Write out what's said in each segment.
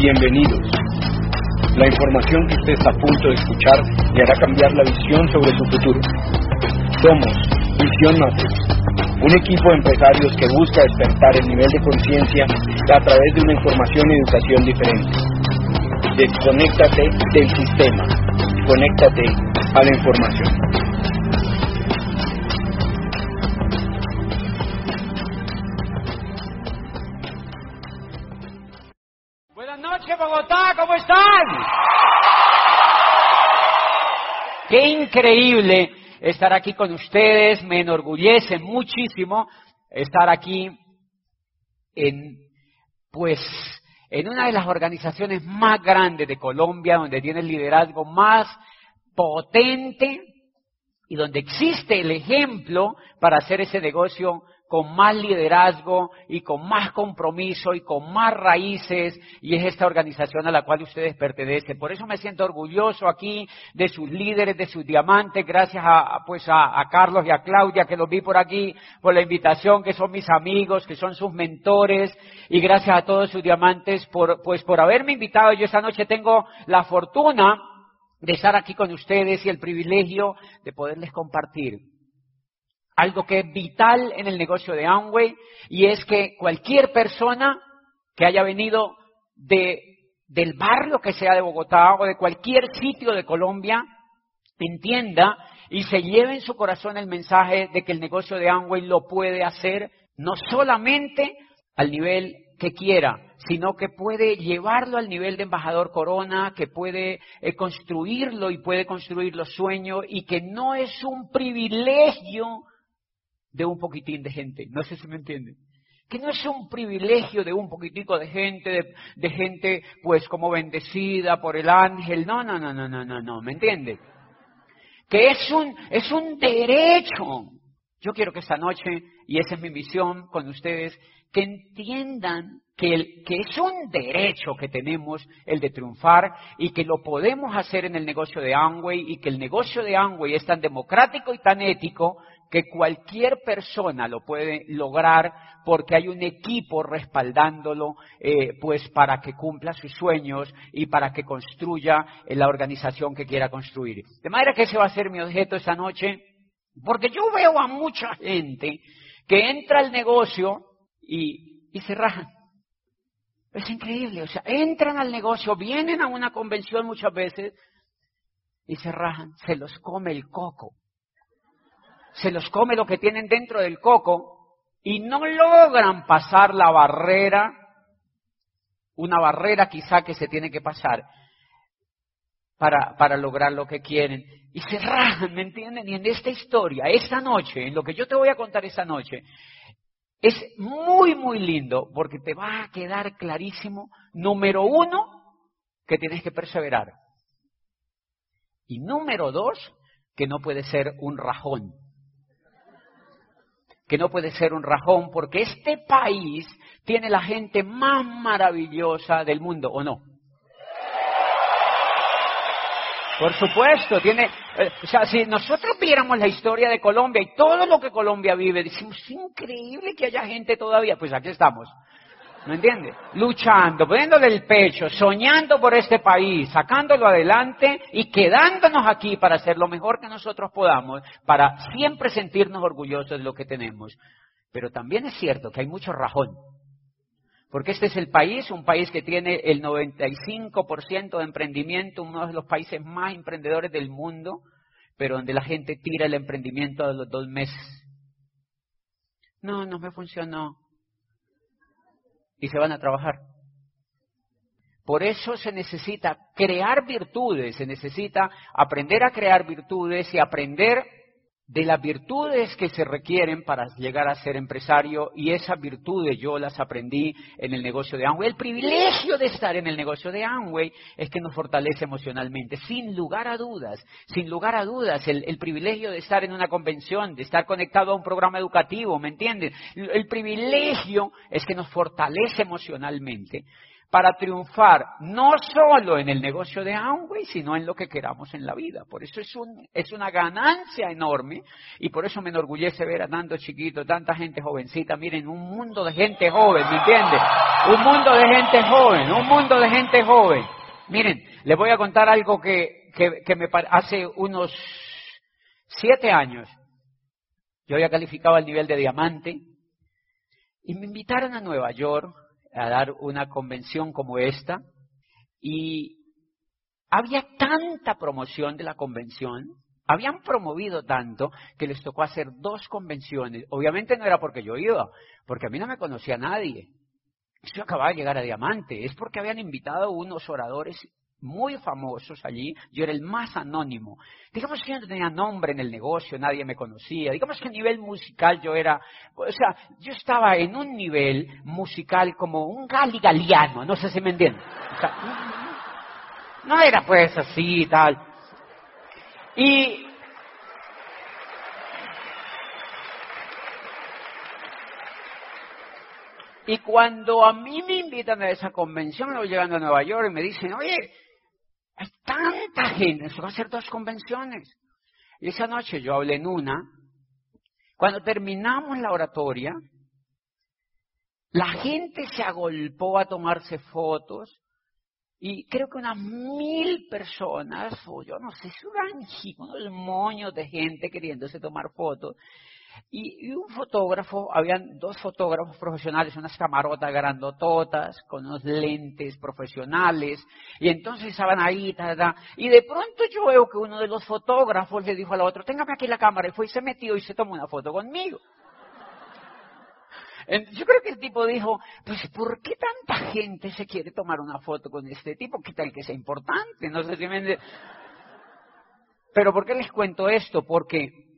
Bienvenidos. La información que usted está a punto de escuchar le hará cambiar la visión sobre su futuro. Somos Visión Matrix, un equipo de empresarios que busca despertar el nivel de conciencia a través de una información y educación diferente. Desconéctate del sistema, conéctate a la información. Qué increíble estar aquí con ustedes, me enorgullece muchísimo estar aquí en, pues, en una de las organizaciones más grandes de Colombia, donde tiene el liderazgo más potente y donde existe el ejemplo para hacer ese negocio con más liderazgo y con más compromiso y con más raíces y es esta organización a la cual ustedes pertenecen. Por eso me siento orgulloso aquí de sus líderes, de sus diamantes, gracias a, pues a, Carlos y a Claudia que los vi por aquí, por la invitación, que son mis amigos, que son sus mentores y gracias a todos sus diamantes por, pues por haberme invitado. Yo esta noche tengo la fortuna de estar aquí con ustedes y el privilegio de poderles compartir algo que es vital en el negocio de Amway y es que cualquier persona que haya venido de, del barrio que sea de Bogotá o de cualquier sitio de Colombia entienda y se lleve en su corazón el mensaje de que el negocio de Amway lo puede hacer no solamente al nivel que quiera, sino que puede llevarlo al nivel de embajador corona, que puede eh, construirlo y puede construir los sueños y que no es un privilegio de un poquitín de gente. No sé si me entienden. Que no es un privilegio de un poquitico de gente, de, gente pues como bendecida por el ángel. No, no, no, no, no, no, no, ¿me entiende? Que es un, es un derecho. Yo quiero que esta noche, y esa es mi misión con ustedes, que entiendan que, el, que, es un derecho que tenemos el de triunfar y que lo podemos hacer en el negocio de Amway y que el negocio de Amway es tan democrático y tan ético que cualquier persona lo puede lograr porque hay un equipo respaldándolo, eh, pues para que cumpla sus sueños y para que construya la organización que quiera construir. De manera que ese va a ser mi objeto esta noche, porque yo veo a mucha gente que entra al negocio y, y se rajan. Es increíble, o sea, entran al negocio, vienen a una convención muchas veces y se rajan, se los come el coco se los come lo que tienen dentro del coco y no logran pasar la barrera, una barrera quizá que se tiene que pasar para, para lograr lo que quieren. Y se rajan, ¿me entienden? Y en esta historia, esta noche, en lo que yo te voy a contar esta noche, es muy, muy lindo porque te va a quedar clarísimo, número uno, que tienes que perseverar. Y número dos, que no puede ser un rajón que no puede ser un rajón, porque este país tiene la gente más maravillosa del mundo, ¿o no? Por supuesto, tiene, eh, o sea, si nosotros viéramos la historia de Colombia y todo lo que Colombia vive, decimos, es increíble que haya gente todavía, pues aquí estamos. ¿Me entiende? Luchando, poniéndole el pecho, soñando por este país, sacándolo adelante y quedándonos aquí para hacer lo mejor que nosotros podamos, para siempre sentirnos orgullosos de lo que tenemos. Pero también es cierto que hay mucho rajón. Porque este es el país, un país que tiene el 95% de emprendimiento, uno de los países más emprendedores del mundo, pero donde la gente tira el emprendimiento a los dos meses. No, no me funcionó y se van a trabajar. Por eso se necesita crear virtudes, se necesita aprender a crear virtudes y aprender de las virtudes que se requieren para llegar a ser empresario y esas virtudes yo las aprendí en el negocio de Amway. El privilegio de estar en el negocio de Amway es que nos fortalece emocionalmente, sin lugar a dudas, sin lugar a dudas, el, privilegio de estar en una convención, de estar conectado a un programa educativo, ¿me entiendes? El, el privilegio es que nos fortalece emocionalmente para triunfar no solo en el negocio de Amway, sino en lo que queramos en la vida. Por eso es, un, es una ganancia enorme y por eso me enorgullece ver a tanto chiquito, tanta gente jovencita. Miren, un mundo de gente joven, ¿me entiendes? Un mundo de gente joven, un mundo de gente joven. Miren, les voy a contar algo que, que, que me hace unos siete años. Yo había calificado al nivel de diamante y me invitaron a Nueva York a dar una convención como esta y había tanta promoción de la convención, habían promovido tanto que les tocó hacer dos convenciones. Obviamente no era porque yo iba, porque a mí no me conocía nadie. Yo acababa de llegar a Diamante, es porque habían invitado unos oradores muy famosos allí, yo era el más anónimo. Digamos que yo no tenía nombre en el negocio, nadie me conocía. Digamos que a nivel musical yo era, o sea, yo estaba en un nivel musical como un galigaliano, no sé si me entienden. No era pues así y tal. Y Y cuando a mí me invitan a esa convención, voy llegando a Nueva York y me dicen, oye, hay tanta gente, se va a hacer dos convenciones. Y esa noche yo hablé en una. Cuando terminamos la oratoria, la gente se agolpó a tomarse fotos y creo que unas mil personas, o yo no sé, es un unos moños de gente queriéndose tomar fotos. Y, un fotógrafo, habían dos fotógrafos profesionales, unas camarotas grandototas, con unos lentes profesionales, y entonces estaban ahí, y de pronto yo veo que uno de los fotógrafos le dijo al otro, téngame aquí la cámara, y fue y se metió y se tomó una foto conmigo. Yo creo que el tipo dijo, pues ¿por qué tanta gente se quiere tomar una foto con este tipo? ¿Qué tal que sea importante? No sé si me... Pero ¿por qué les cuento esto? Porque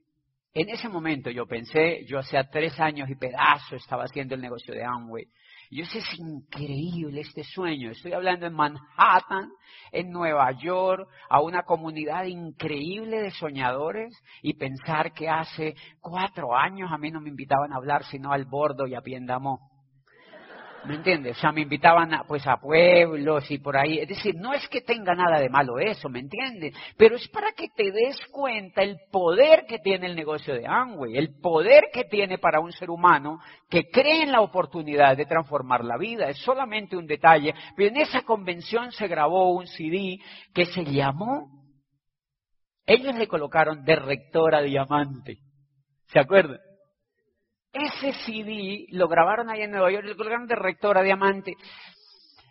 en ese momento yo pensé, yo hacía tres años y pedazo estaba haciendo el negocio de Amway. Y yo sé, es increíble este sueño. Estoy hablando en Manhattan, en Nueva York, a una comunidad increíble de soñadores y pensar que hace cuatro años a mí no me invitaban a hablar sino al bordo y a Piendamó. ¿Me entiendes? O sea, me invitaban a, pues a pueblos y por ahí. Es decir, no es que tenga nada de malo eso, ¿me entiendes? Pero es para que te des cuenta el poder que tiene el negocio de Amway, el poder que tiene para un ser humano que cree en la oportunidad de transformar la vida. Es solamente un detalle. Pero en esa convención se grabó un CD que se llamó, ellos le colocaron de rectora diamante. ¿Se acuerdan? Ese CD lo grabaron ahí en Nueva York, lo colocaron de rector diamante.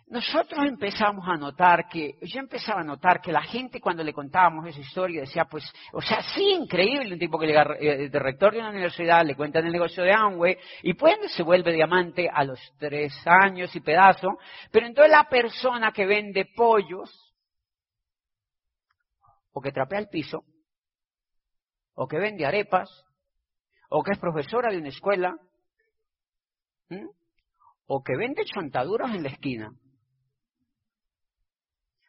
Nosotros empezamos a notar que, yo empezaba a notar que la gente cuando le contábamos esa historia decía, pues, o sea, sí, increíble, un tipo que llega eh, de rector de una universidad, le cuentan el negocio de Amway, y pues se vuelve diamante a los tres años y pedazo, pero entonces la persona que vende pollos, o que trapea el piso, o que vende arepas, o que es profesora de una escuela, o que vende chantaduras en la esquina,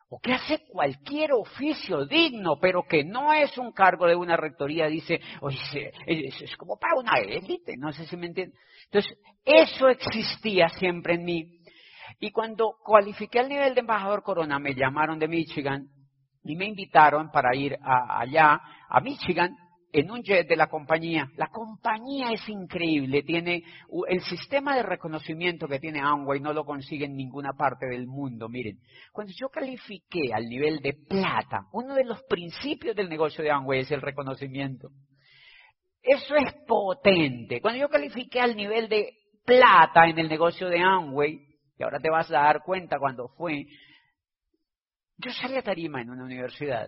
o que hace cualquier oficio digno, pero que no es un cargo de una rectoría, dice, oye, es, como para una élite, no sé si me entienden. Entonces, eso existía siempre en mí. Y cuando cualifiqué al nivel de embajador Corona, me llamaron de Michigan y me invitaron para ir allá, a Michigan, en un jet de la compañía. La compañía es increíble, tiene el sistema de reconocimiento que tiene Amway no lo consigue en ninguna parte del mundo. Miren, cuando yo califiqué al nivel de plata, uno de los principios del negocio de Amway es el reconocimiento. Eso es potente. Cuando yo califiqué al nivel de plata en el negocio de Amway, y ahora te vas a dar cuenta cuando fue, yo salí a tarima en una universidad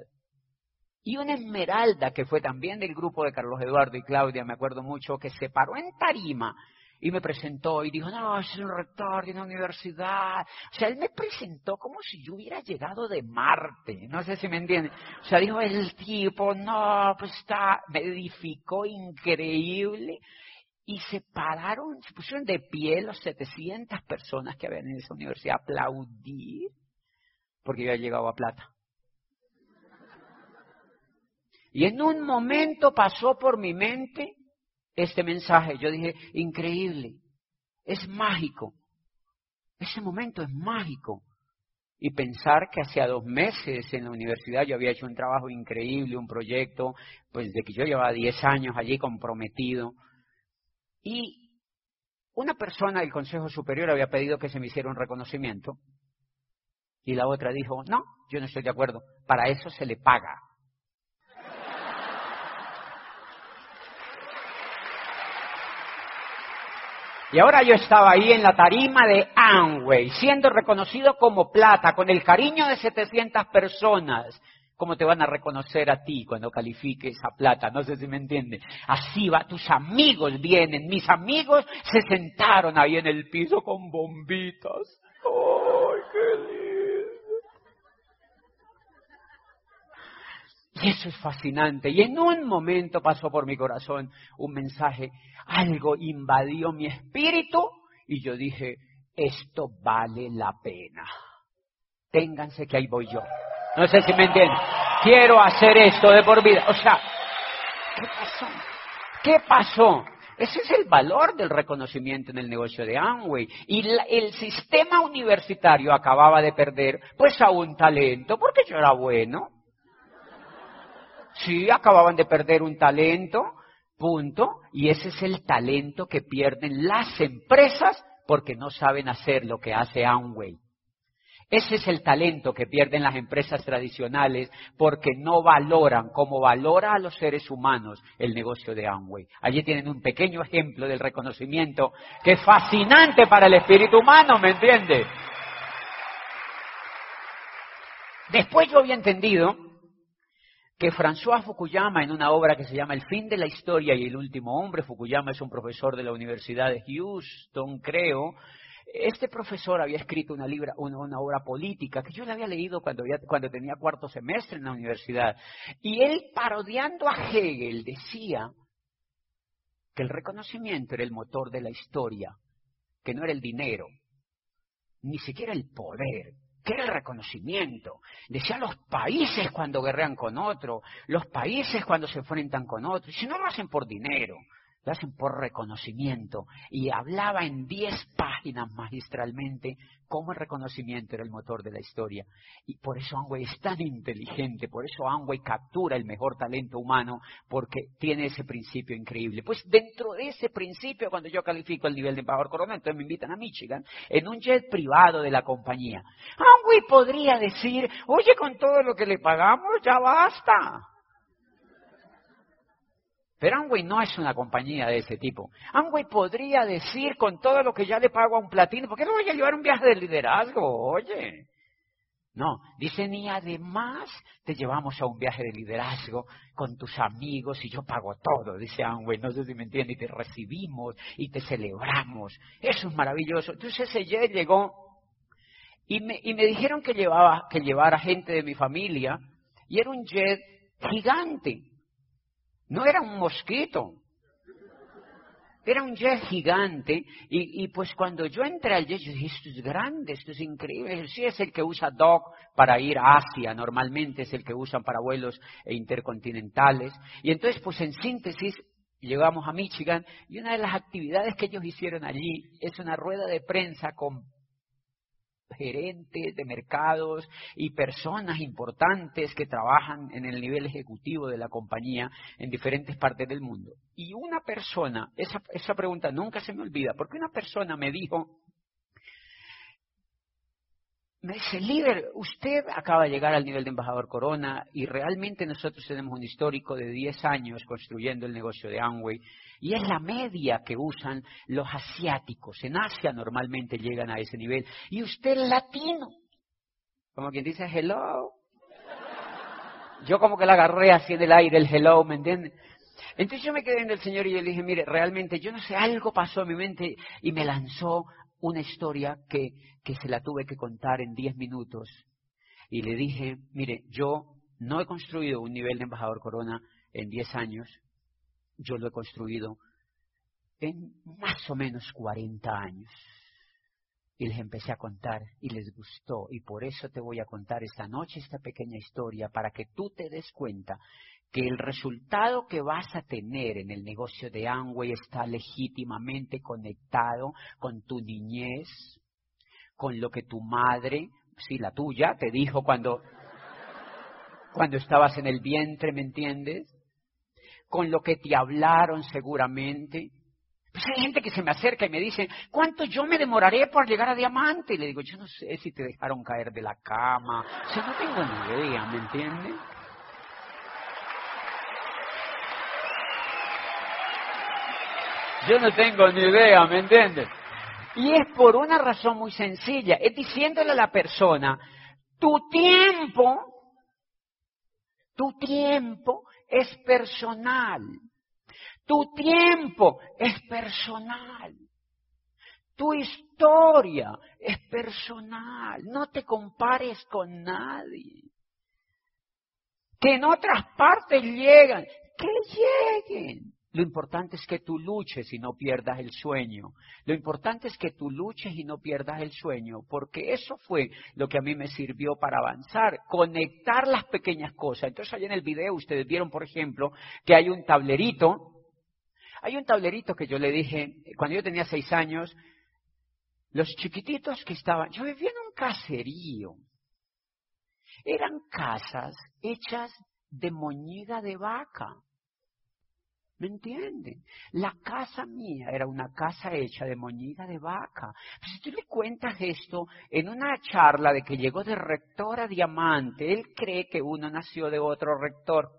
y una esmeralda que fue también del grupo de Carlos Eduardo y Claudia, me acuerdo mucho, que se paró en tarima y me presentó y dijo, no, es el rector de una universidad. O sea, él me presentó como si yo hubiera llegado de Marte, no sé si me entienden. O sea, dijo el tipo, no, pues está, me edificó increíble. Y se pararon, se pusieron de pie los 700 personas que habían en esa universidad a aplaudir porque yo había llegado a plata. Y en un momento pasó por mi mente este mensaje. Yo dije, increíble, es mágico. Ese momento es mágico. Y pensar que hacía dos meses en la universidad yo había hecho un trabajo increíble, un proyecto, pues de que yo llevaba 10 años allí comprometido. Y una persona del Consejo Superior había pedido que se me hiciera un reconocimiento. Y la otra dijo, no, yo no estoy de acuerdo, para eso se le paga. Y ahora yo estaba ahí en la tarima de Amway, siendo reconocido como plata, con el cariño de 700 personas. ¿Cómo te van a reconocer a ti cuando califiques a plata? No sé si me entiendes. Así va, tus amigos vienen, mis amigos se sentaron ahí en el piso con bombitas. ¡Ay, qué lindo! Y eso es fascinante. Y en un momento pasó por mi corazón un mensaje algo invadió mi espíritu y yo dije, esto vale la pena. Ténganse que ahí voy yo. No sé si me entienden. Quiero hacer esto de por vida. O sea, ¿qué pasó? ¿Qué pasó? Ese es el valor del reconocimiento en el negocio de Amway. Y el sistema universitario acababa de perder, pues, a un talento, porque yo era bueno. Sí, acababan de perder un talento Punto. Y ese es el talento que pierden las empresas porque no saben hacer lo que hace Amway. Ese es el talento que pierden las empresas tradicionales porque no valoran como valora a los seres humanos el negocio de Amway. Allí tienen un pequeño ejemplo del reconocimiento que es fascinante para el espíritu humano, ¿me entiende? Después yo había entendido que François Fukuyama, en una obra que se llama El fin de la historia y el último hombre, Fukuyama es un profesor de la Universidad de Houston, creo, este profesor había escrito una, una, obra política que yo la había leído cuando, cuando tenía cuarto semestre en la universidad. Y él, parodiando a Hegel, decía que el reconocimiento era el motor de la historia, que no era el dinero, ni siquiera el poder, ¿Qué era el reconocimiento? Decía los países cuando guerrean con otro, los países cuando se enfrentan con otro. Si no lo hacen por dinero, lo hacen por reconocimiento. Y hablaba en diez páginas magistralmente cómo el reconocimiento era el motor de la historia. Y por eso Amway es tan inteligente, por eso Amway captura el mejor talento humano, porque tiene ese principio increíble. Pues dentro de ese principio, cuando yo califico el nivel de embajador coronel, entonces me invitan a Michigan, en un jet privado de la compañía. Amway podría decir, oye, con todo lo que le pagamos, ya basta. Pero Amway no es una compañía de ese tipo. Amway podría decir con todo lo que ya le pago a un platino, ¿por qué no voy a llevar un viaje de liderazgo? Oye. No, dicen y además te llevamos a un viaje de liderazgo con tus amigos y yo pago todo, dice Amway, no sé si me entiende, y te recibimos y te celebramos. Eso es maravilloso. Entonces jet llegó y me, y me dijeron que llevaba, que llevara gente de mi familia y era un jet gigante. No era un mosquito. Era un jet gigante y, pues cuando yo entré al jet, yo dije, esto es grande, esto es increíble. Sí, es el que usa Doc para ir a Asia, normalmente es el que usan para vuelos intercontinentales. Y entonces, pues en síntesis, llegamos a Michigan y una de las actividades que ellos hicieron allí es una rueda de prensa con gerentes de mercados y personas importantes que trabajan en el nivel ejecutivo de la compañía en diferentes partes del mundo. Y una persona, esa, esa pregunta nunca se me olvida, porque una persona me dijo, me dice, líder, usted acaba de llegar al nivel de embajador Corona y realmente nosotros tenemos un histórico de 10 años construyendo el negocio de Amway y es la media que usan los asiáticos. En Asia normalmente llegan a ese nivel. Y usted es latino. Como quien dice hello. Yo como que la agarré así en el aire, el hello, ¿me entiende? Entonces yo me quedé en el Señor y yo le dije, mire, realmente yo no sé, algo pasó en mi mente y me lanzó una historia que, que se la tuve que contar en diez minutos. Y le dije, mire, yo no he construido un nivel de embajador corona en diez años, yo lo he construido en más o menos 40 años. Y les empecé a contar y les gustó. Y por eso te voy a contar esta noche esta pequeña historia para que tú te des cuenta que el resultado que vas a tener en el negocio de Amway está legítimamente conectado con tu niñez, con lo que tu madre, sí, la tuya, te dijo cuando, cuando estabas en el vientre, ¿me entiendes? Con lo que te hablaron seguramente. Pues hay gente que se me acerca y me dice, ¿cuánto yo me demoraré por llegar a diamante? Y le digo, yo no sé si te dejaron caer de la cama. O sea, no tengo ni idea, ¿me entiendes? Yo no tengo ni idea, ¿me entiendes? Y es por una razón muy sencilla, es diciéndole a la persona, tu tiempo, tu tiempo es personal. Tu tiempo es personal. Tu historia es personal. No te compares con nadie. Que en otras partes llegan, que lleguen. Lo importante es que tú luches y no pierdas el sueño. Lo importante es que tú luches y no pierdas el sueño, porque eso fue lo que a mí me sirvió para avanzar, conectar las pequeñas cosas. Entonces, allá en el video ustedes vieron, por ejemplo, que hay un tablerito. Hay un tablerito que yo le dije, cuando yo tenía seis años, los chiquititos que estaban, yo vivía en un caserío. Eran casas hechas de moñiga de vaca. ¿Me entienden? La casa mía era una casa hecha de moñiga de vaca. Si tú le cuentas esto en una charla de que llegó de rector a diamante, él cree que uno nació de otro rector.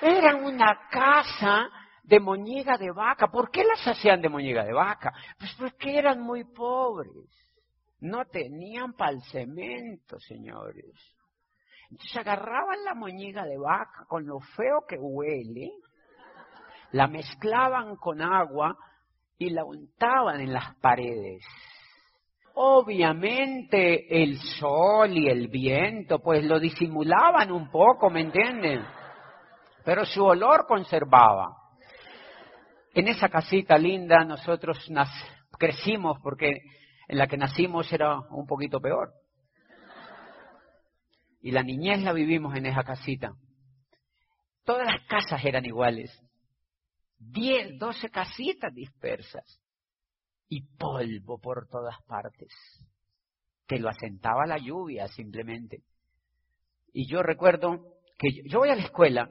Era una casa de moñiga de vaca. ¿Por qué las hacían de moñiga de vaca? Pues porque eran muy pobres. No tenían para cemento, señores. Entonces agarraban la moñiga de vaca con lo feo que huele, la mezclaban con agua y la untaban en las paredes. Obviamente el sol y el viento pues lo disimulaban un poco, ¿me entienden? Pero su olor conservaba. En esa casita linda nosotros crecimos porque en la que nacimos era un poquito peor. Y la niñez la vivimos en esa casita. Todas las casas eran iguales. Diez, doce casitas dispersas. Y polvo por todas partes. Que lo asentaba la lluvia simplemente. Y yo recuerdo que yo voy a la escuela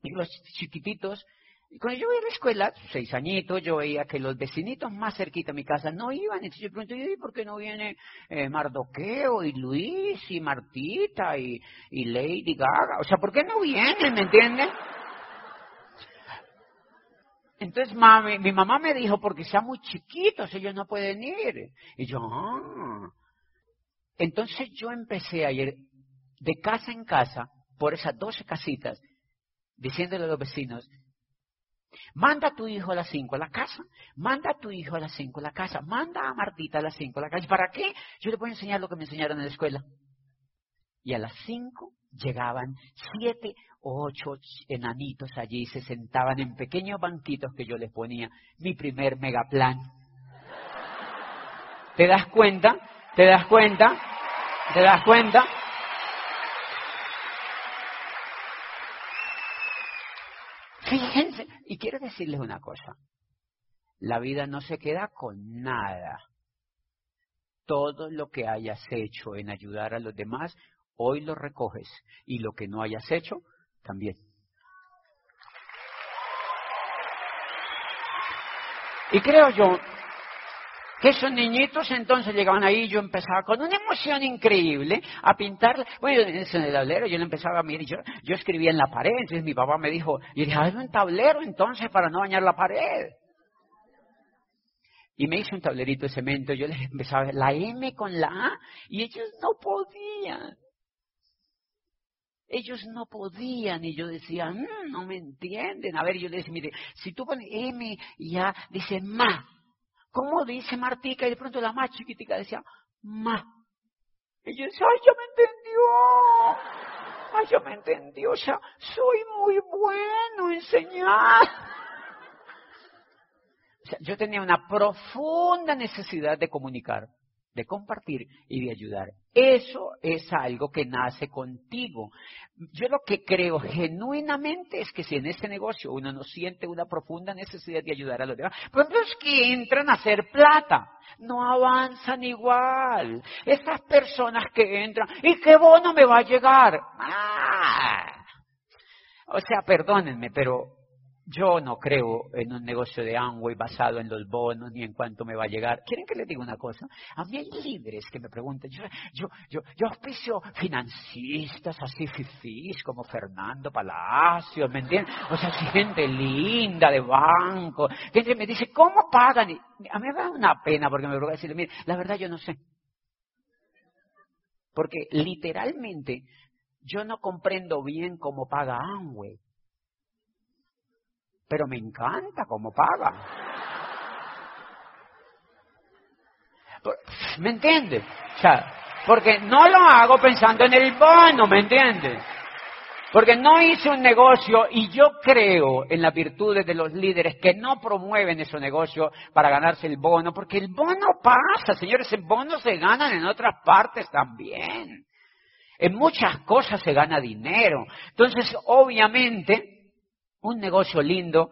y los chiquititos y cuando yo iba a la escuela, seis añitos, yo veía que los vecinitos más cerquita de mi casa no iban. Entonces yo pregunté, ¿y por qué no viene eh, Mardoqueo y Luis y Martita y, Lady Gaga? O sea, ¿por qué no vienen? ¿Me entienden? Entonces mami, mi mamá me dijo, porque sean muy chiquitos, ellos no pueden ir. Y yo, ah. Entonces yo empecé a ir de casa en casa, por esas doce casitas, diciéndole a los vecinos, Manda a tu hijo a las 5 a la casa. Manda a tu hijo a las 5 a la casa. Manda a Martita a las 5 a la casa. ¿Para qué? Yo le voy a enseñar lo que me enseñaron en la escuela. Y a las 5 llegaban siete o ocho enanitos allí y se sentaban en pequeños banquitos que yo les ponía. Mi primer megaplan. ¿Te das cuenta? ¿Te das cuenta? ¿Te das cuenta? Fíjense, y quiero decirles una cosa, la vida no se queda con nada. Todo lo que hayas hecho en ayudar a los demás, hoy lo recoges, y lo que no hayas hecho, también. Y creo yo que esos niñitos entonces llegaban ahí, yo empezaba con una emoción increíble a pintar, bueno, en el tablero yo le empezaba a mirar, yo, yo escribía en la pared, entonces mi papá me dijo, y dije, hazme un tablero entonces para no bañar la pared. Y me hizo un tablerito de cemento, yo les empezaba la M con la A, y ellos no podían. Ellos no podían, y yo decía, mm, no me entienden. A ver, yo les decía, mire, si tú pones M y A, dice ma, ¿Cómo dice Martica? Y de pronto la más chiquitica decía, ma. Y yo decía, ay, ya me entendió. Ay, ya me entendió. Sea, soy muy bueno enseñar. O sea, yo tenía una profunda necesidad de comunicar. De compartir y de ayudar. Eso es algo que nace contigo. Yo lo que creo genuinamente es que si en este negocio uno no siente una profunda necesidad de ayudar a los demás, pues los que entran a hacer plata no avanzan igual. Esas personas que entran, ¿y qué bono me va a llegar? Ah. O sea, perdónenme, pero yo no creo en un negocio de Amway basado en los bonos ni en cuánto me va a llegar. ¿Quieren que les diga una cosa? A mí hay líderes que me preguntan, yo, yo, yo, yo auspicio financistas así fifís como Fernando Palacios, ¿me entienden? O sea, gente linda de banco. Gente me dice, ¿cómo pagan? Y a mí me da una pena porque me voy a decirle, mire, la verdad yo no sé. Porque literalmente yo no comprendo bien cómo paga Amway pero me encanta cómo paga. ¿Me entiendes? O sea, porque no lo hago pensando en el bono, ¿me entiendes? Porque no hice un negocio y yo creo en las virtudes de los líderes que no promueven ese negocio para ganarse el bono, porque el bono pasa, señores, el bono se ganan en otras partes también. En muchas cosas se gana dinero. Entonces, obviamente, un negocio lindo,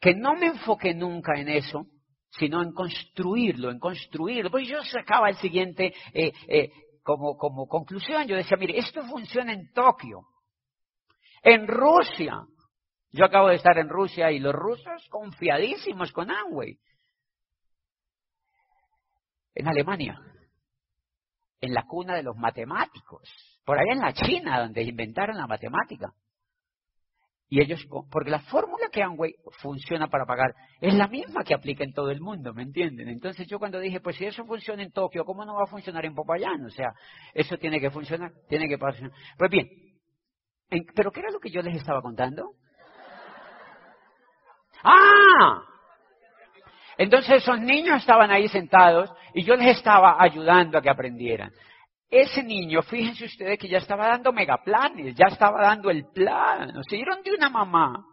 que no me enfoqué nunca en eso, sino en construirlo, en construirlo. Pues yo sacaba el siguiente eh, eh, como, como conclusión, yo decía, mire, esto funciona en Tokio, en Rusia. Yo acabo de estar en Rusia y los rusos confiadísimos con Amway. En Alemania, en la cuna de los matemáticos, por allá en la China, donde inventaron la matemática. Y ellos, porque la fórmula que Amway funciona para pagar es la misma que aplica en todo el mundo, ¿me entienden? Entonces yo cuando dije, pues si eso funciona en Tokio, ¿cómo no va a funcionar en Popayán? O sea, eso tiene que funcionar, tiene que pasar. Pues bien, ¿pero qué era lo que yo les estaba contando? ¡Ah! Entonces esos niños estaban ahí sentados y yo les estaba ayudando a que aprendieran. Ese niño, fíjense ustedes que ya estaba dando megaplanes, ya estaba dando el plan. Se dieron de una mamá.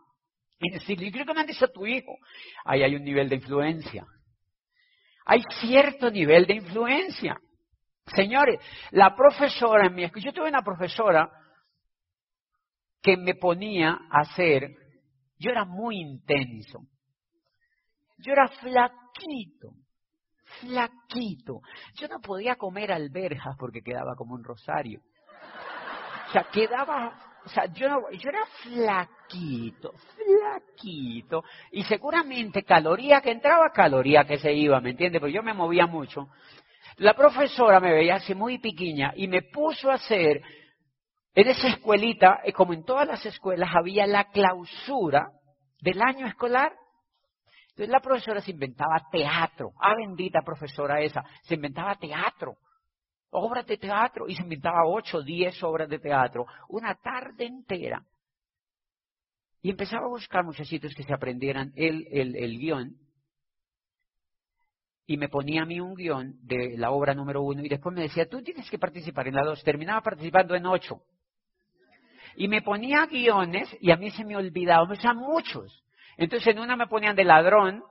Y decirle, creo que mandes a tu hijo. Ahí hay un nivel de influencia. Hay cierto nivel de influencia. Señores, la profesora en mi escuela, yo tuve una profesora que me ponía a hacer, yo era muy intenso. Yo era flaquito flaquito. Yo no podía comer alberjas porque quedaba como un rosario. O sea, quedaba, o sea, yo, yo era flaquito, flaquito. Y seguramente caloría que entraba, caloría que se iba, ¿me entiendes? Porque yo me movía mucho. La profesora me veía así muy pequeña y me puso a hacer, en esa escuelita, eh, como en todas las escuelas, había la clausura del año escolar entonces la profesora se inventaba teatro. Ah, bendita profesora esa. Se inventaba teatro. Obras de teatro. Y se inventaba ocho, diez obras de teatro. Una tarde entera. Y empezaba a buscar muchachitos que se aprendieran el, el, el guion. Y me ponía a mí un guion de la obra número uno. Y después me decía, tú tienes que participar en la dos. Terminaba participando en ocho. Y me ponía guiones y a mí se me olvidaba, o sea, muchos. Entonces en una me ponían de ladrón,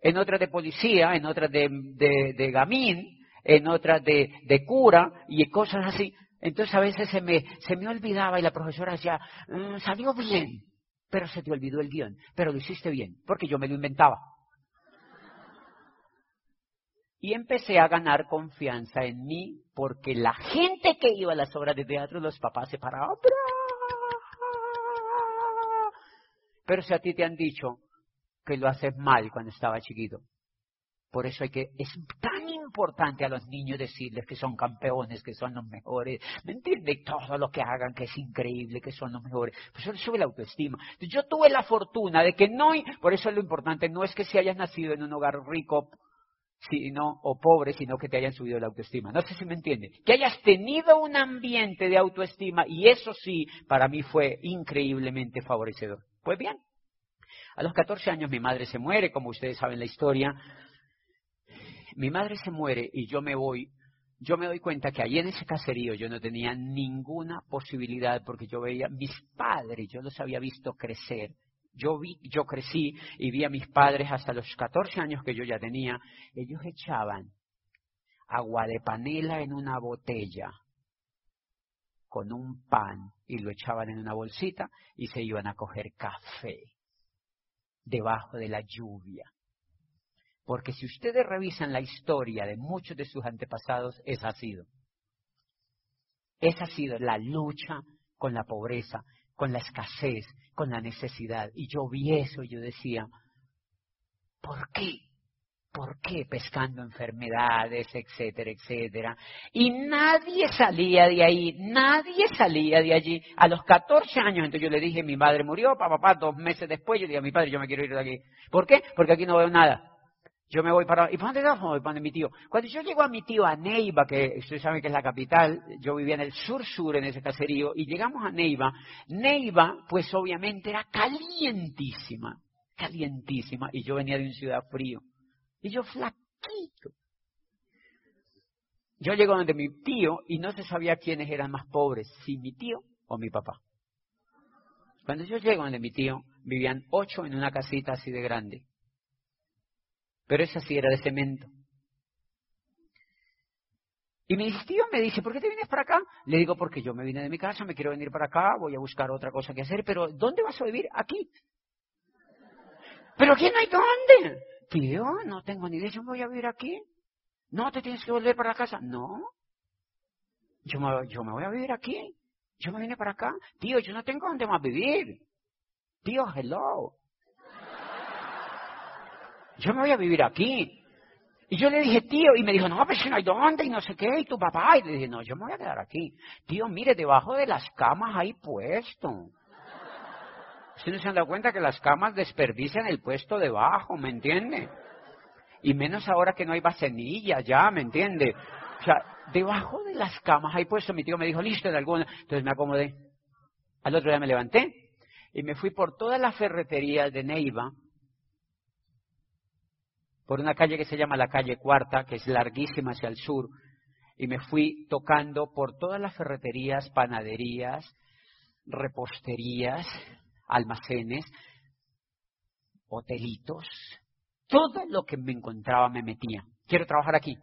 en otra de policía, en otra de, gamín, en otra de, cura y cosas así. Entonces a veces se me, se me olvidaba y la profesora decía, mm, salió bien, pero se te olvidó el guion, pero lo hiciste bien, porque yo me lo inventaba. Y empecé a ganar confianza en mí porque la gente que iba a las obras de teatro, los papás se paraban, Pero si a ti te han dicho que lo haces mal cuando estaba chiquito, por eso hay que, es tan importante a los niños decirles que son campeones, que son los mejores, ¿me entiendes? Todo lo que hagan, que es increíble, que son los mejores. Pues eso sube la autoestima. Yo tuve la fortuna de que no, por eso es lo importante, no es que si hayas nacido en un hogar rico, sino, o pobre, sino que te hayan subido la autoestima. No sé si me entiende. Que hayas tenido un ambiente de autoestima y eso sí, para mí fue increíblemente favorecedor. Pues bien, a los 14 años mi madre se muere, como ustedes saben la historia. Mi madre se muere y yo me voy. Yo me doy cuenta que allí en ese caserío yo no tenía ninguna posibilidad porque yo veía mis padres, yo los había visto crecer. Yo vi, yo crecí y vi a mis padres hasta los 14 años que yo ya tenía. Ellos echaban agua de panela en una botella con un pan y lo echaban en una bolsita y se iban a coger café debajo de la lluvia. Porque si ustedes revisan la historia de muchos de sus antepasados, esa ha sido. Esa ha sido la lucha con la pobreza, con la escasez, con la necesidad. Y yo vi eso y yo decía, ¿por qué? ¿Por qué pescando enfermedades, etcétera, etcétera? Y nadie salía de ahí, nadie salía de allí. A los 14 años, entonces yo le dije, mi madre murió, papá, papá, dos meses después, yo dije a mi padre, yo me quiero ir de aquí. ¿Por qué? Porque aquí no veo nada. Yo me voy para... ¿Y para dónde vas? Voy para mi tío. Cuando yo llego a mi tío a Neiva, que ustedes saben que es la capital, yo vivía en el sur-sur en ese caserío, y llegamos a Neiva. Neiva, pues obviamente era calientísima, calientísima, y yo venía de una ciudad frío. Y yo flaquito. Yo llego donde mi tío y no se sabía quiénes eran más pobres, si mi tío o mi papá. Cuando yo llego donde mi tío, vivían ocho en una casita así de grande. Pero esa sí era de cemento. Y mi tío me dice, ¿por qué te vienes para acá? Le digo, porque yo me vine de mi casa, me quiero venir para acá, voy a buscar otra cosa que hacer, pero ¿dónde vas a vivir? Aquí. ¿Pero aquí no hay dónde? Tío, no tengo ni idea, yo me voy a vivir aquí. No, te tienes que volver para la casa. No. Yo me, yo me voy a vivir aquí. Yo me vine para acá. Tío, yo no tengo dónde más vivir. Tío, hello. Yo me voy a vivir aquí. Y yo le dije, tío, y me dijo, no, pues no hay dónde, y no sé qué, y tu papá. Y le dije, no, yo me voy a quedar aquí. Tío, mire, debajo de las camas hay puesto. Ustedes se han dado cuenta que las camas desperdician el puesto debajo, ¿me entiende? Y menos ahora que no hay bacenilla ya, ¿me entiende? O sea, debajo de las camas hay puesto. Mi tío me dijo, listo, de alguna. Entonces me acomodé. Al otro día me levanté y me fui por todas las ferreterías de Neiva por una calle que se llama la calle Cuarta, que es larguísima hacia el sur, y me fui tocando por todas las ferreterías, panaderías, reposterías, almacenes, hotelitos, todo lo que me encontraba me metía. Quiero trabajar aquí,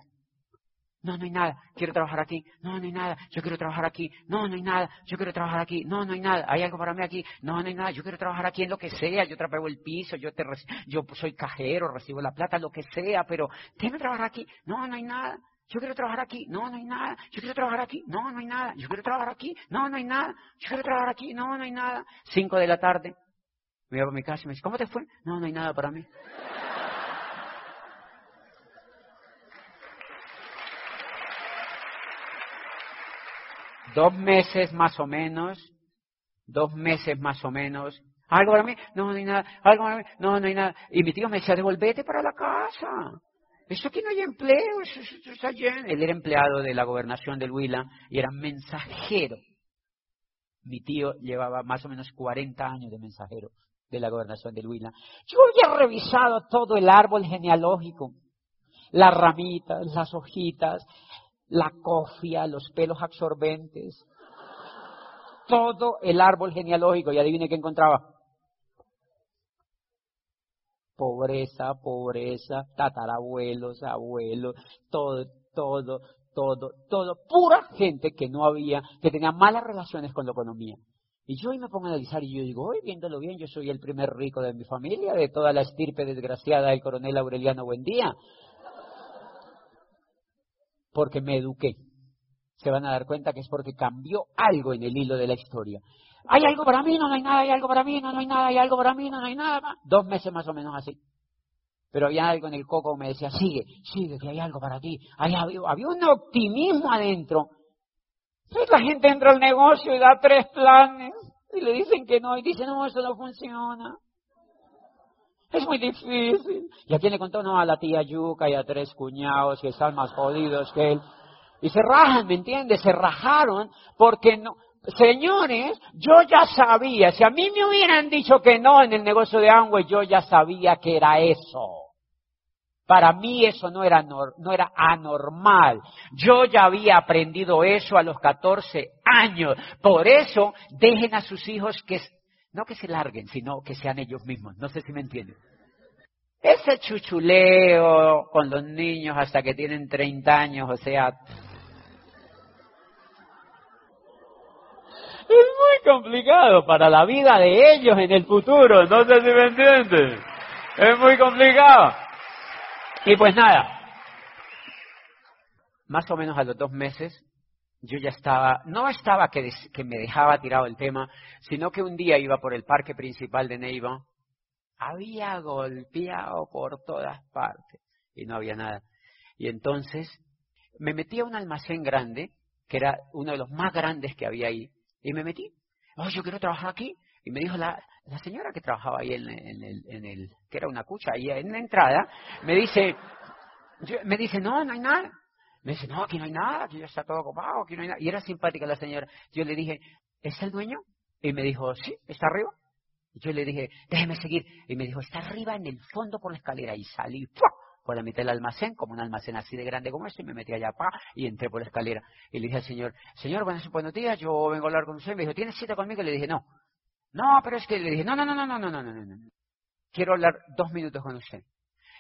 no, no hay nada. Quiero trabajar aquí. No, no hay nada. Yo quiero trabajar aquí. No, no hay nada. Yo quiero trabajar aquí. No, no hay nada. Hay algo para mí aquí. No, no hay nada. Yo quiero trabajar aquí en lo que sea. Yo trapeo el piso. Yo te yo soy cajero, recibo la plata, lo que sea. Pero déjame trabajar aquí. No, no hay nada. Yo quiero trabajar aquí. No, no hay nada. Yo quiero trabajar aquí. No, no hay nada. Yo quiero trabajar aquí. No, no hay nada. Yo quiero trabajar aquí. No, no hay nada. Cinco de la tarde. Me voy a mi casa y me dice, ¿cómo te fue? No, no hay nada para mí. dos meses más o menos, dos meses más o menos, algo para mí, no, no hay nada, algo para mí, no, no hay nada. Y mi tío me decía, devolvete para la casa. Eso aquí no hay empleo, eso, está lleno. Él era empleado de la gobernación del Huila y era mensajero. Mi tío llevaba más o menos 40 años de mensajero de la gobernación del Huila. Yo había revisado todo el árbol genealógico, las ramitas, las hojitas, la cofia, los pelos absorbentes, todo el árbol genealógico. Y adivine qué encontraba. Pobreza, pobreza, tatarabuelos, abuelos, todo, todo, todo, todo. Pura gente que no había, que tenía malas relaciones con la economía. Y yo hoy me pongo a analizar y yo digo, hoy viéndolo bien, yo soy el primer rico de mi familia, de toda la estirpe desgraciada del coronel Aureliano Buendía porque me eduqué. Se van a dar cuenta que es porque cambió algo en el hilo de la historia. Hay algo para mí, no, no hay nada, hay algo para mí, no, no hay nada, hay algo para mí, no, no hay nada. Dos meses más o menos así. Pero había algo en el coco que me decía, sigue, sigue, que hay algo para ti. había, había un optimismo adentro. Entonces la gente entra al negocio y da tres planes y le dicen que no y dicen, no, eso no funciona. Es muy difícil. ¿Y a quién le contó? No, a la tía Yuca y a tres cuñados que están más jodidos que él. Y se rajan, ¿me entiendes? Se rajaron porque no. Señores, yo ya sabía, si a mí me hubieran dicho que no en el negocio de Amway, yo ya sabía que era eso. Para mí eso no era, no era anormal. Yo ya había aprendido eso a los 14 años. Por eso, dejen a sus hijos que no que se larguen, sino que sean ellos mismos. No sé si me entienden. Ese chuchuleo con los niños hasta que tienen 30 años, o sea, es muy complicado para la vida de ellos en el futuro, no sé si me entienden. Es muy complicado. Y pues nada, más o menos a los dos meses, yo ya estaba, no estaba que, que me dejaba tirado el tema, sino que un día iba por el parque principal de Neiva, había golpeado por todas partes y no había nada. Y entonces me metí a un almacén grande, que era uno de los más grandes que había ahí, y me metí. Oh, yo quiero trabajar aquí. Y me dijo la, la señora que trabajaba ahí en, el, en el, que era una cucha ahí en la entrada, me dice, me dice, no, no hay nada. Me dice, no, aquí no hay nada, aquí ya está todo ocupado, aquí no hay nada. Y era simpática la señora. Yo le dije, ¿es el dueño? Y me dijo, sí, está arriba. Y yo le dije, déjeme seguir. Y me dijo, está arriba en el fondo por la escalera. Y salí por la mitad del almacén, como un almacén así de grande como este, y me metí allá pa, y entré por la escalera. Y le dije al señor, señor, buenas, buenos días, yo vengo a hablar con usted. Me dijo, ¿tienes cita conmigo? Y le dije, no. No, pero es que le dije, no, no, no, no, no, no, no, no, no. Quiero hablar dos minutos con usted.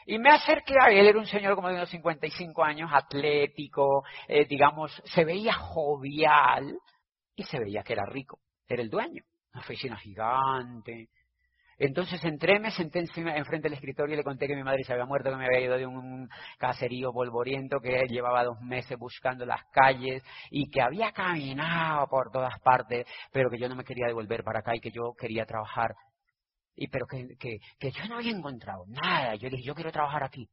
Y me acerqué a él, era un señor como de unos 55 años, atlético, eh, digamos, se veía jovial y se veía que era rico, era el dueño, una oficina gigante. Entonces entré, me senté enfrente del escritorio y le conté que mi madre se había muerto, que me había ido de un caserío polvoriento, que llevaba dos meses buscando las calles y que había caminado por todas partes, pero que yo no me quería devolver para acá y que yo quería trabajar y pero que, que, que yo no había encontrado nada. Yo le dije, yo quiero trabajar aquí.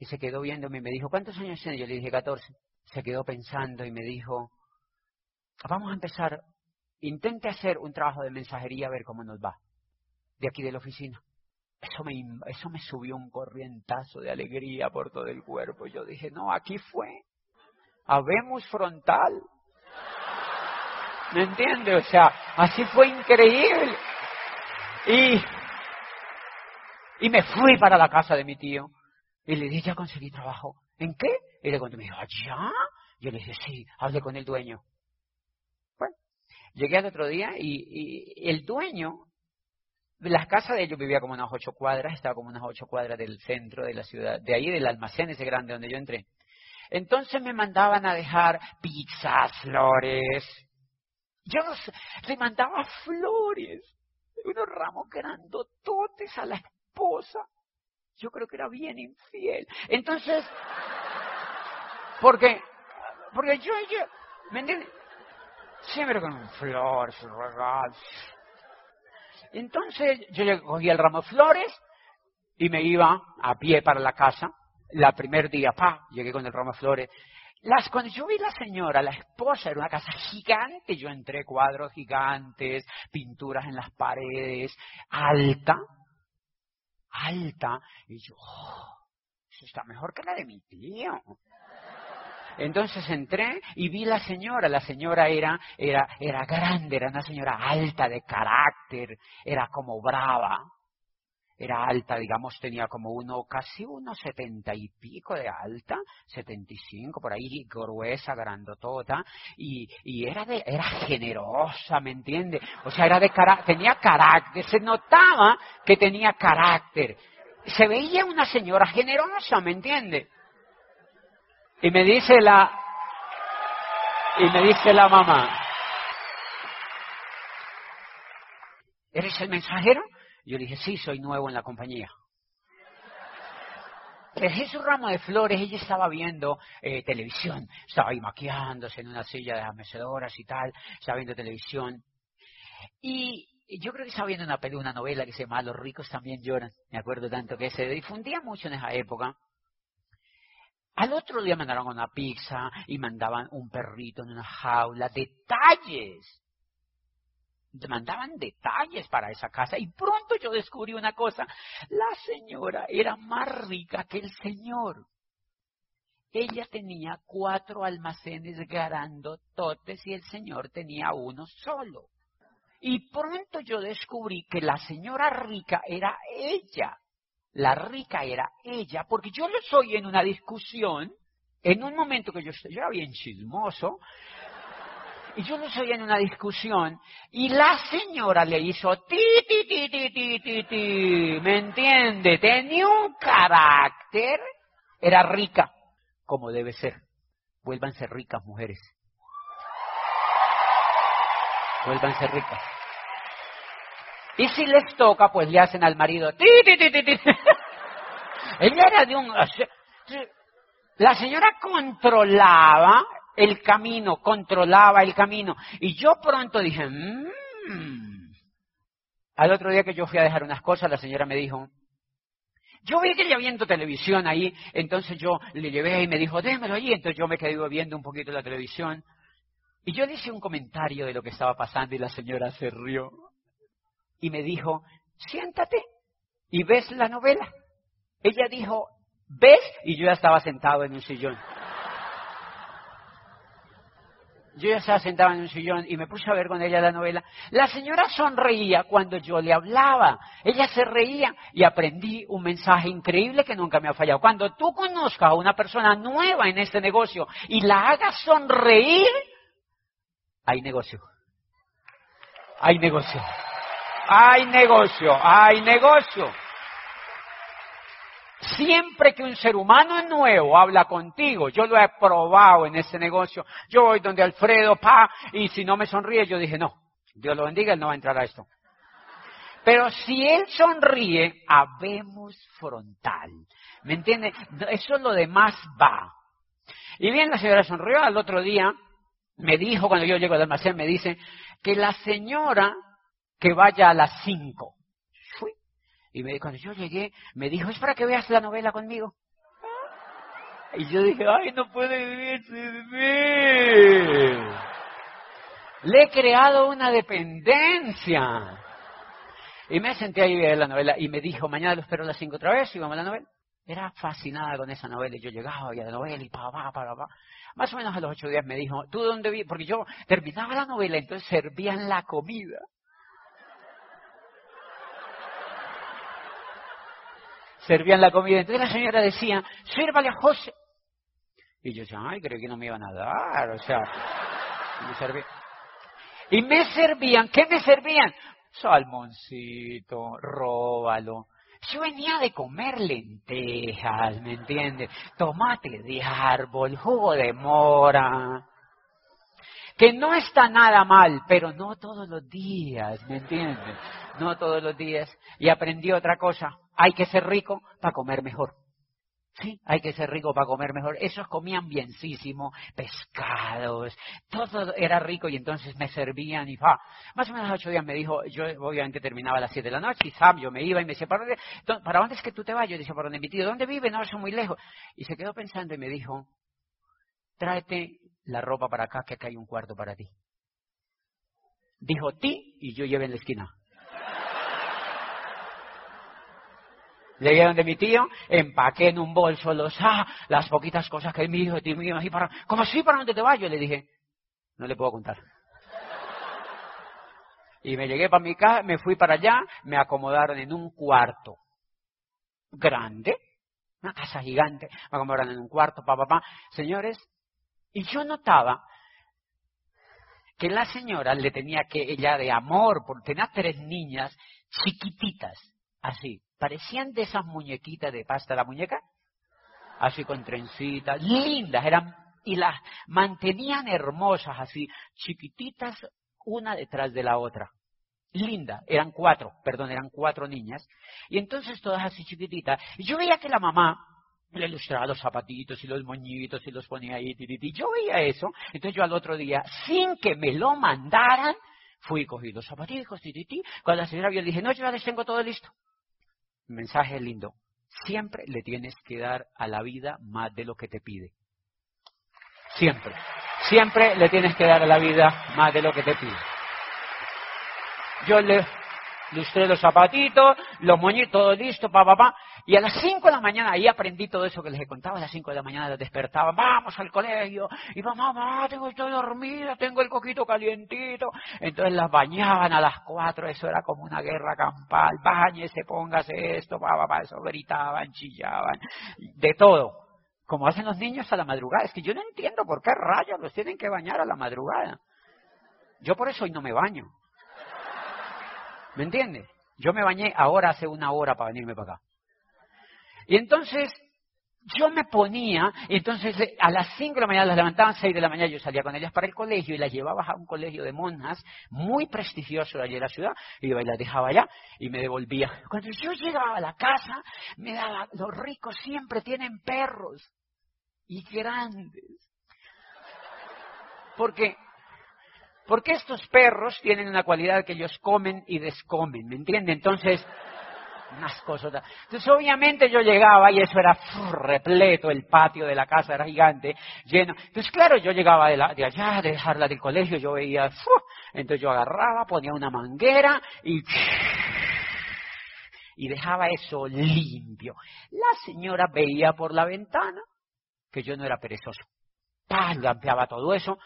Y se quedó viéndome y me dijo, ¿cuántos años tiene? Yo le dije, 14. Se quedó pensando y me dijo, vamos a empezar, intente hacer un trabajo de mensajería a ver cómo nos va, de aquí de la oficina. Eso me, eso me subió un corrientazo de alegría por todo el cuerpo. Yo dije, no, aquí fue. Habemos frontal. ¿Me entiende? O sea, así fue increíble. Y, y me fui para la casa de mi tío. Y le dije, ya conseguí trabajo. ¿En qué? Y le conté, me dijo, ¿ya? Yo le dije, sí, hablé con el dueño. Bueno, llegué al otro día y el dueño, las casas de ellos vivía como unas ocho cuadras, estaba como unas ocho cuadras del centro de la ciudad, de ahí del almacén ese grande donde yo entré. Entonces me mandaban a dejar pizzas, flores. Yo le mandaba flores unos ramos grandototes a la esposa. Yo creo que era bien infiel. Entonces, porque, porque yo, yo, ¿me entiendes? Siempre con flores, regalos. Entonces yo cogía el ramo flores y me iba a pie para la casa. La primer día, pa, llegué con el ramo flores. Las, cuando yo vi la señora, la esposa, era una casa gigante, yo entré cuadros gigantes, pinturas en las paredes, alta, alta, y yo, oh, eso está mejor que la de mi tío. Entonces entré y vi la señora. La señora era, era, era grande, era una señora alta de carácter, era como brava era alta, digamos, tenía como uno, casi unos setenta y pico de alta, setenta y cinco, por ahí, gruesa, grandotota, y, y era de, era generosa, ¿me entiende? O sea, era de tenía carácter, se notaba que tenía carácter. Se veía una señora generosa, ¿me entiende? Y me dice la, y me dice la mamá, ¿eres el mensajero? Yo le dije, sí, soy nuevo en la compañía. Dejé su ramo de flores, ella estaba viendo eh, televisión, estaba ahí maquiándose en una silla de las mecedoras y tal, estaba viendo televisión. Y yo creo que estaba viendo una una novela que se llama Los ricos también lloran, me acuerdo tanto que se difundía mucho en esa época. Al otro día mandaron una pizza y mandaban un perrito en una jaula, detalles mandaban detalles para esa casa y pronto yo descubrí una cosa, la señora era más rica que el señor. Ella tenía cuatro almacenes totes y el señor tenía uno solo. Y pronto yo descubrí que la señora rica era ella. La rica era ella, porque yo lo soy en una discusión, en un momento que yo, yo era bien chismoso, Y yo los oía en una discusión y la señora le hizo ti, ti, ti, ti, ti, ti, ti. ¿Me entiende? Tenía un carácter. Era rica, como debe ser. Vuélvanse ricas, mujeres. Vuélvanse ricas. Y si les toca, pues le hacen al marido. Ella era de un... La señora controlaba el camino, controlaba el camino. Y yo pronto dije, mmm. Al otro día que yo fui a dejar unas cosas, la señora me dijo, yo vi que ella viendo televisión ahí, entonces yo le llevé y me dijo, démelo ahí. Entonces yo me quedé viendo un poquito la televisión. Y yo le hice un comentario de lo que estaba pasando y la señora se rió. Y me dijo, siéntate y ves la novela. Ella dijo, ¿ves? Y yo ya estaba sentado en un sillón. Yo ya estaba sentado en un sillón y me puse a ver con ella la novela. La señora sonreía cuando yo le hablaba. Ella se reía y aprendí un mensaje increíble que nunca me ha fallado. Cuando tú conozcas a una persona nueva en este negocio y la hagas sonreír, hay negocio. Hay negocio. Hay negocio. Hay negocio. Siempre que un ser humano nuevo habla contigo, yo lo he probado en ese negocio. Yo voy donde Alfredo, pa, y si no me sonríe, yo dije, no, Dios lo bendiga, él no va a entrar a esto. Pero si él sonríe, habemos frontal. ¿Me entiende? Eso es lo demás va. Y bien, la señora sonrió. Al otro día me dijo, cuando yo llego al almacén, me dice que la señora que vaya a las cinco. Y me, cuando yo llegué, me dijo, es para que veas la novela conmigo. Y yo dije, ay, no puede vivir Le he creado una dependencia. Y me senté ahí a ver la novela y me dijo, mañana lo espero a las cinco otra vez y vamos a la novela. Era fascinada con esa novela y yo llegaba y a la novela y pa, pa, pa, pa. Más o menos a los ocho días me dijo, ¿tú dónde vi? Porque yo terminaba la novela, entonces servían la comida. Servían la comida. Entonces la señora decía, sírvale a José. Y yo decía, ay, creí que no me iban a dar, o sea, me servían. Y me servían, ¿qué me servían? Salmoncito, róbalo. Yo venía de comer lentejas, ¿me entiendes? Tomate de árbol, jugo de mora. Que no está nada mal, pero no todos los días, ¿me entiendes? No todos los días. Y aprendí otra cosa hay que ser rico para comer mejor. Sí, hay que ser rico para comer mejor. Esos comían bienísimo, pescados, todo era rico y entonces me servían y fa. Más o menos ocho días me dijo, yo obviamente terminaba a las siete de la noche y Sam, yo me iba y me decía, ¿para dónde, ¿para dónde es que tú te vas? Yo decía, ¿para dónde mi tío? ¿Dónde vive? No, eso muy lejos. Y se quedó pensando y me dijo, tráete la ropa para acá que acá hay un cuarto para ti. Dijo ti y yo llevé en la esquina. Llegué donde mi tío, empaqué en un bolso los, ah, las poquitas cosas que me dijo, tío mío, para, ¿cómo así para dónde te vas? Yo le dije, no le puedo contar. Y me llegué para mi casa, me fui para allá, me acomodaron en un cuarto grande, una casa gigante, me acomodaron en un cuarto, papá, papá. Señores, y yo notaba que la señora le tenía que, ella de amor, porque tenía tres niñas chiquititas, así, parecían de esas muñequitas de pasta la muñeca, así con trencitas, lindas, eran, y las mantenían hermosas, así, chiquititas, una detrás de la otra. Linda, eran cuatro, perdón, eran cuatro niñas, y entonces todas así chiquititas, y yo veía que la mamá le ilustraba los zapatitos y los moñitos y los ponía ahí, y yo veía eso, entonces yo al otro día, sin que me lo mandaran, fui y cogí los zapatitos, tititi, cuando la señora vio, le dije, no, yo ya les tengo todo listo mensaje lindo. Siempre le tienes que dar a la vida más de lo que te pide. Siempre. Siempre le tienes que dar a la vida más de lo que te pide. Yo le lustré los zapatitos, los moñitos, todo listo, pa, pa, pa. Y a las 5 de la mañana, ahí aprendí todo eso que les contaba, a las 5 de la mañana les despertaba, vamos al colegio, y mamá, mamá, tengo, estoy dormida, tengo el coquito calientito. Entonces las bañaban a las 4, eso era como una guerra campal, bañese, póngase esto, pa, pa, eso gritaban, chillaban, de todo. Como hacen los niños a la madrugada. Es que yo no entiendo por qué rayos los tienen que bañar a la madrugada. Yo por eso hoy no me baño. ¿Me entiendes? Yo me bañé ahora hace una hora para venirme para acá. Y entonces yo me ponía, y entonces eh, a las 5 de la mañana las levantaban, 6 de la mañana yo salía con ellas para el colegio y las llevaba a un colegio de monjas muy prestigioso de allí en la ciudad, y iba y las dejaba allá y me devolvía. Cuando yo llegaba a la casa, me daba, los ricos siempre tienen perros y grandes. Porque porque estos perros tienen una cualidad que ellos comen y descomen, ¿me entiende? Entonces, unas cosas. Entonces, obviamente yo llegaba y eso era repleto, el patio de la casa era gigante, lleno. Entonces, claro, yo llegaba de, la, de allá, de dejarla del colegio, yo veía, entonces yo agarraba, ponía una manguera y y dejaba eso limpio. La señora veía por la ventana que yo no era perezoso. ¡Pam! Lampeaba todo eso.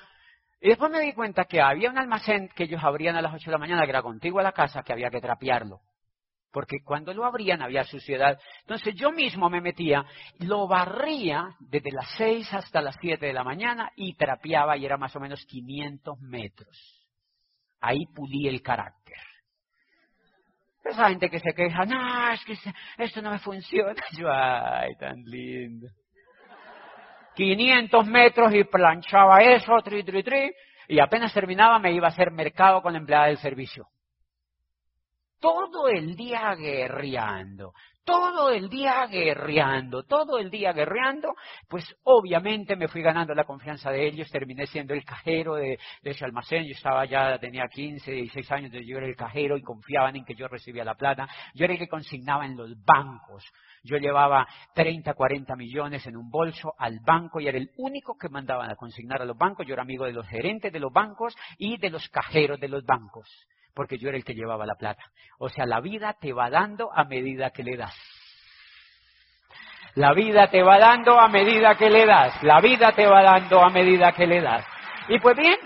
Y después me di cuenta que había un almacén que ellos abrían a las 8 de la mañana, que era contiguo a la casa, que había que trapearlo. Porque cuando lo abrían había suciedad. Entonces yo mismo me metía, lo barría desde las 6 hasta las 7 de la mañana y trapeaba y era más o menos 500 metros. Ahí pulí el carácter. Esa gente que se queja, no, es que esto no me funciona. Yo, ay, tan lindo. 500 metros y planchaba eso, tri, tri, tri, y apenas terminaba me iba a hacer mercado con la empleada del servicio. Todo el día guerreando, todo el día guerreando, todo el día guerreando, pues obviamente me fui ganando la confianza de ellos, terminé siendo el cajero de, ese almacén, yo estaba ya, tenía 15, 16 años, yo era el cajero y confiaban en que yo recibía la plata, yo era el que consignaba en los bancos, yo llevaba 30, 40 millones en un bolso al banco y era el único que mandaban a consignar a los bancos. Yo era amigo de los gerentes de los bancos y de los cajeros de los bancos, porque yo era el que llevaba la plata. O sea, la vida te va dando a medida que le das. La vida te va dando a medida que le das. La vida te va dando a medida que le das. Y pues bien,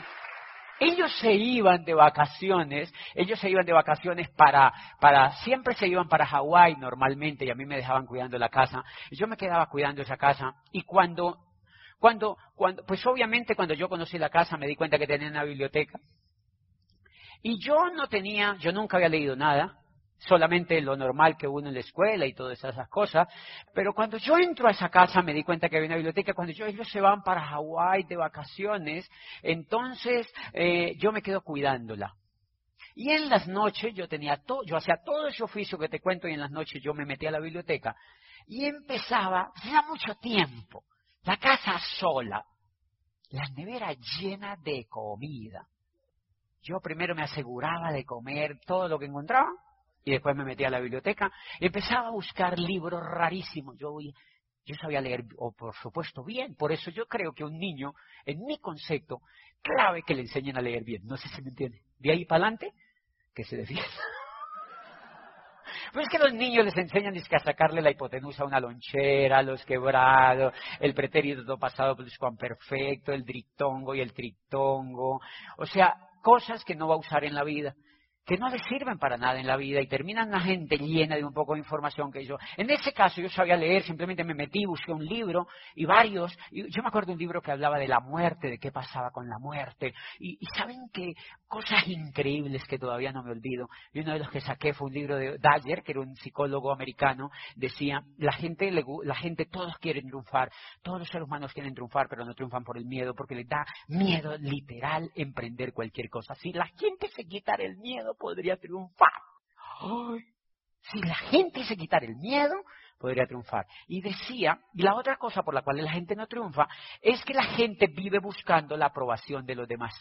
ellos se iban de vacaciones, ellos se iban de vacaciones para, para, siempre se iban para Hawái normalmente y a mí me dejaban cuidando la casa. Y yo me quedaba cuidando esa casa y cuando, cuando, cuando, pues obviamente cuando yo conocí la casa me di cuenta que tenía una biblioteca. Y yo no tenía, yo nunca había leído nada, solamente lo normal que uno en la escuela y todas esas cosas. Pero cuando yo entro a esa casa me di cuenta que había una biblioteca. Cuando ellos se van para Hawái de vacaciones, entonces eh, yo me quedo cuidándola. Y en las noches yo tenía todo, yo hacía todo ese oficio que te cuento y en las noches yo me metía a la biblioteca y empezaba, hacía mucho tiempo, la casa sola, la nevera llena de comida. Yo primero me aseguraba de comer todo lo que encontraba y después me metí a la biblioteca y empezaba a buscar libros rarísimos. Yo, yo sabía leer, o por supuesto, bien. Por eso yo creo que un niño, en mi concepto, clave que le enseñen a leer bien. No sé si me entiende. De ahí para adelante, que se defienda. Pues es que los niños les enseñan a sacarle la hipotenusa a una lonchera, los quebrados, el pretérito pasado perfecto, el dictongo y el trictongo. O sea, cosas que no va a usar en la vida que no le sirven para nada en la vida y terminan la gente llena de un poco de información que yo. En ese caso yo sabía leer, simplemente me metí, busqué un libro y varios. Y yo me acuerdo de un libro que hablaba de la muerte, de qué pasaba con la muerte. Y, saben que cosas increíbles que todavía no me olvido. Y uno de los que saqué fue un libro de Dyer, que era un psicólogo americano, decía, la gente, la gente, todos quieren triunfar, todos los seres humanos quieren triunfar, pero no triunfan por el miedo, porque les da miedo literal emprender cualquier cosa. Si la gente se quitara el miedo, podría triunfar. si la gente se quitara el miedo, podría triunfar. Y decía, y la otra cosa por la cual la gente no triunfa, es que la gente vive buscando la aprobación de los demás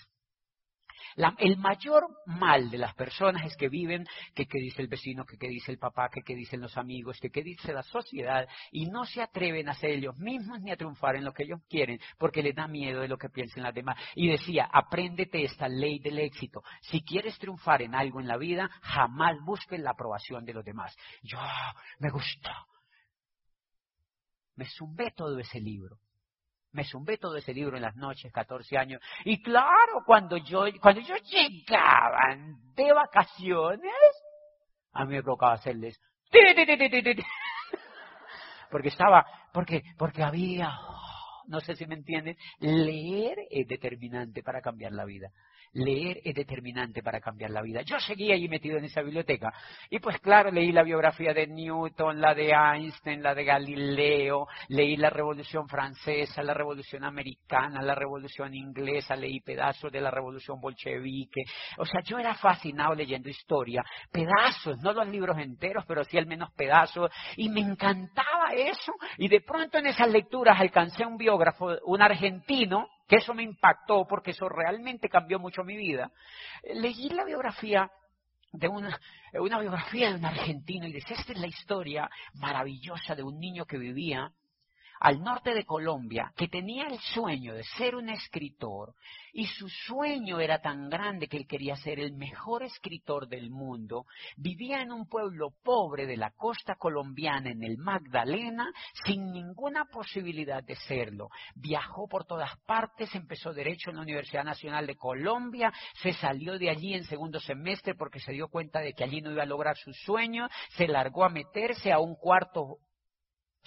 el mayor mal de las personas es que viven que qué dice el vecino, que qué dice el papá, que qué dicen los amigos, que qué dice la sociedad y no se atreven a ser ellos mismos ni a triunfar en lo que ellos quieren porque les da miedo de lo que piensen las demás. Y decía, apréndete esta ley del éxito. Si quieres triunfar en algo en la vida, jamás busques la aprobación de los demás. Yo, me gustó. Me zumbé todo ese libro. Me zumbé todo ese libro en las noches, 14 años. Y claro, cuando yo, cuando yo llegaba de vacaciones, a mí me provocaba hacerles. Porque estaba, porque, porque había, no sé si me entienden. Leer es determinante para cambiar la vida. Leer es determinante para cambiar la vida. Yo seguí allí metido en esa biblioteca. Y pues claro, leí la biografía de Newton, la de Einstein, la de Galileo, leí la Revolución Francesa, la Revolución Americana, la Revolución Inglesa, leí pedazos de la Revolución Bolchevique. O sea, yo era fascinado leyendo historia, pedazos, no los libros enteros, pero sí al menos pedazos. Y me encantaba eso. Y de pronto en esas lecturas alcancé un biógrafo, un argentino, que eso me impactó porque eso realmente cambió mucho mi vida. Leí la biografía de una, una biografía de un argentino y decía, esta es la historia maravillosa de un niño que vivía al norte de Colombia, que tenía el sueño de ser un escritor, y su sueño era tan grande que él quería ser el mejor escritor del mundo, vivía en un pueblo pobre de la costa colombiana, en el Magdalena, sin ninguna posibilidad de serlo. Viajó por todas partes, empezó derecho en la Universidad Nacional de Colombia, se salió de allí en segundo semestre porque se dio cuenta de que allí no iba a lograr su sueño, se largó a meterse a un cuarto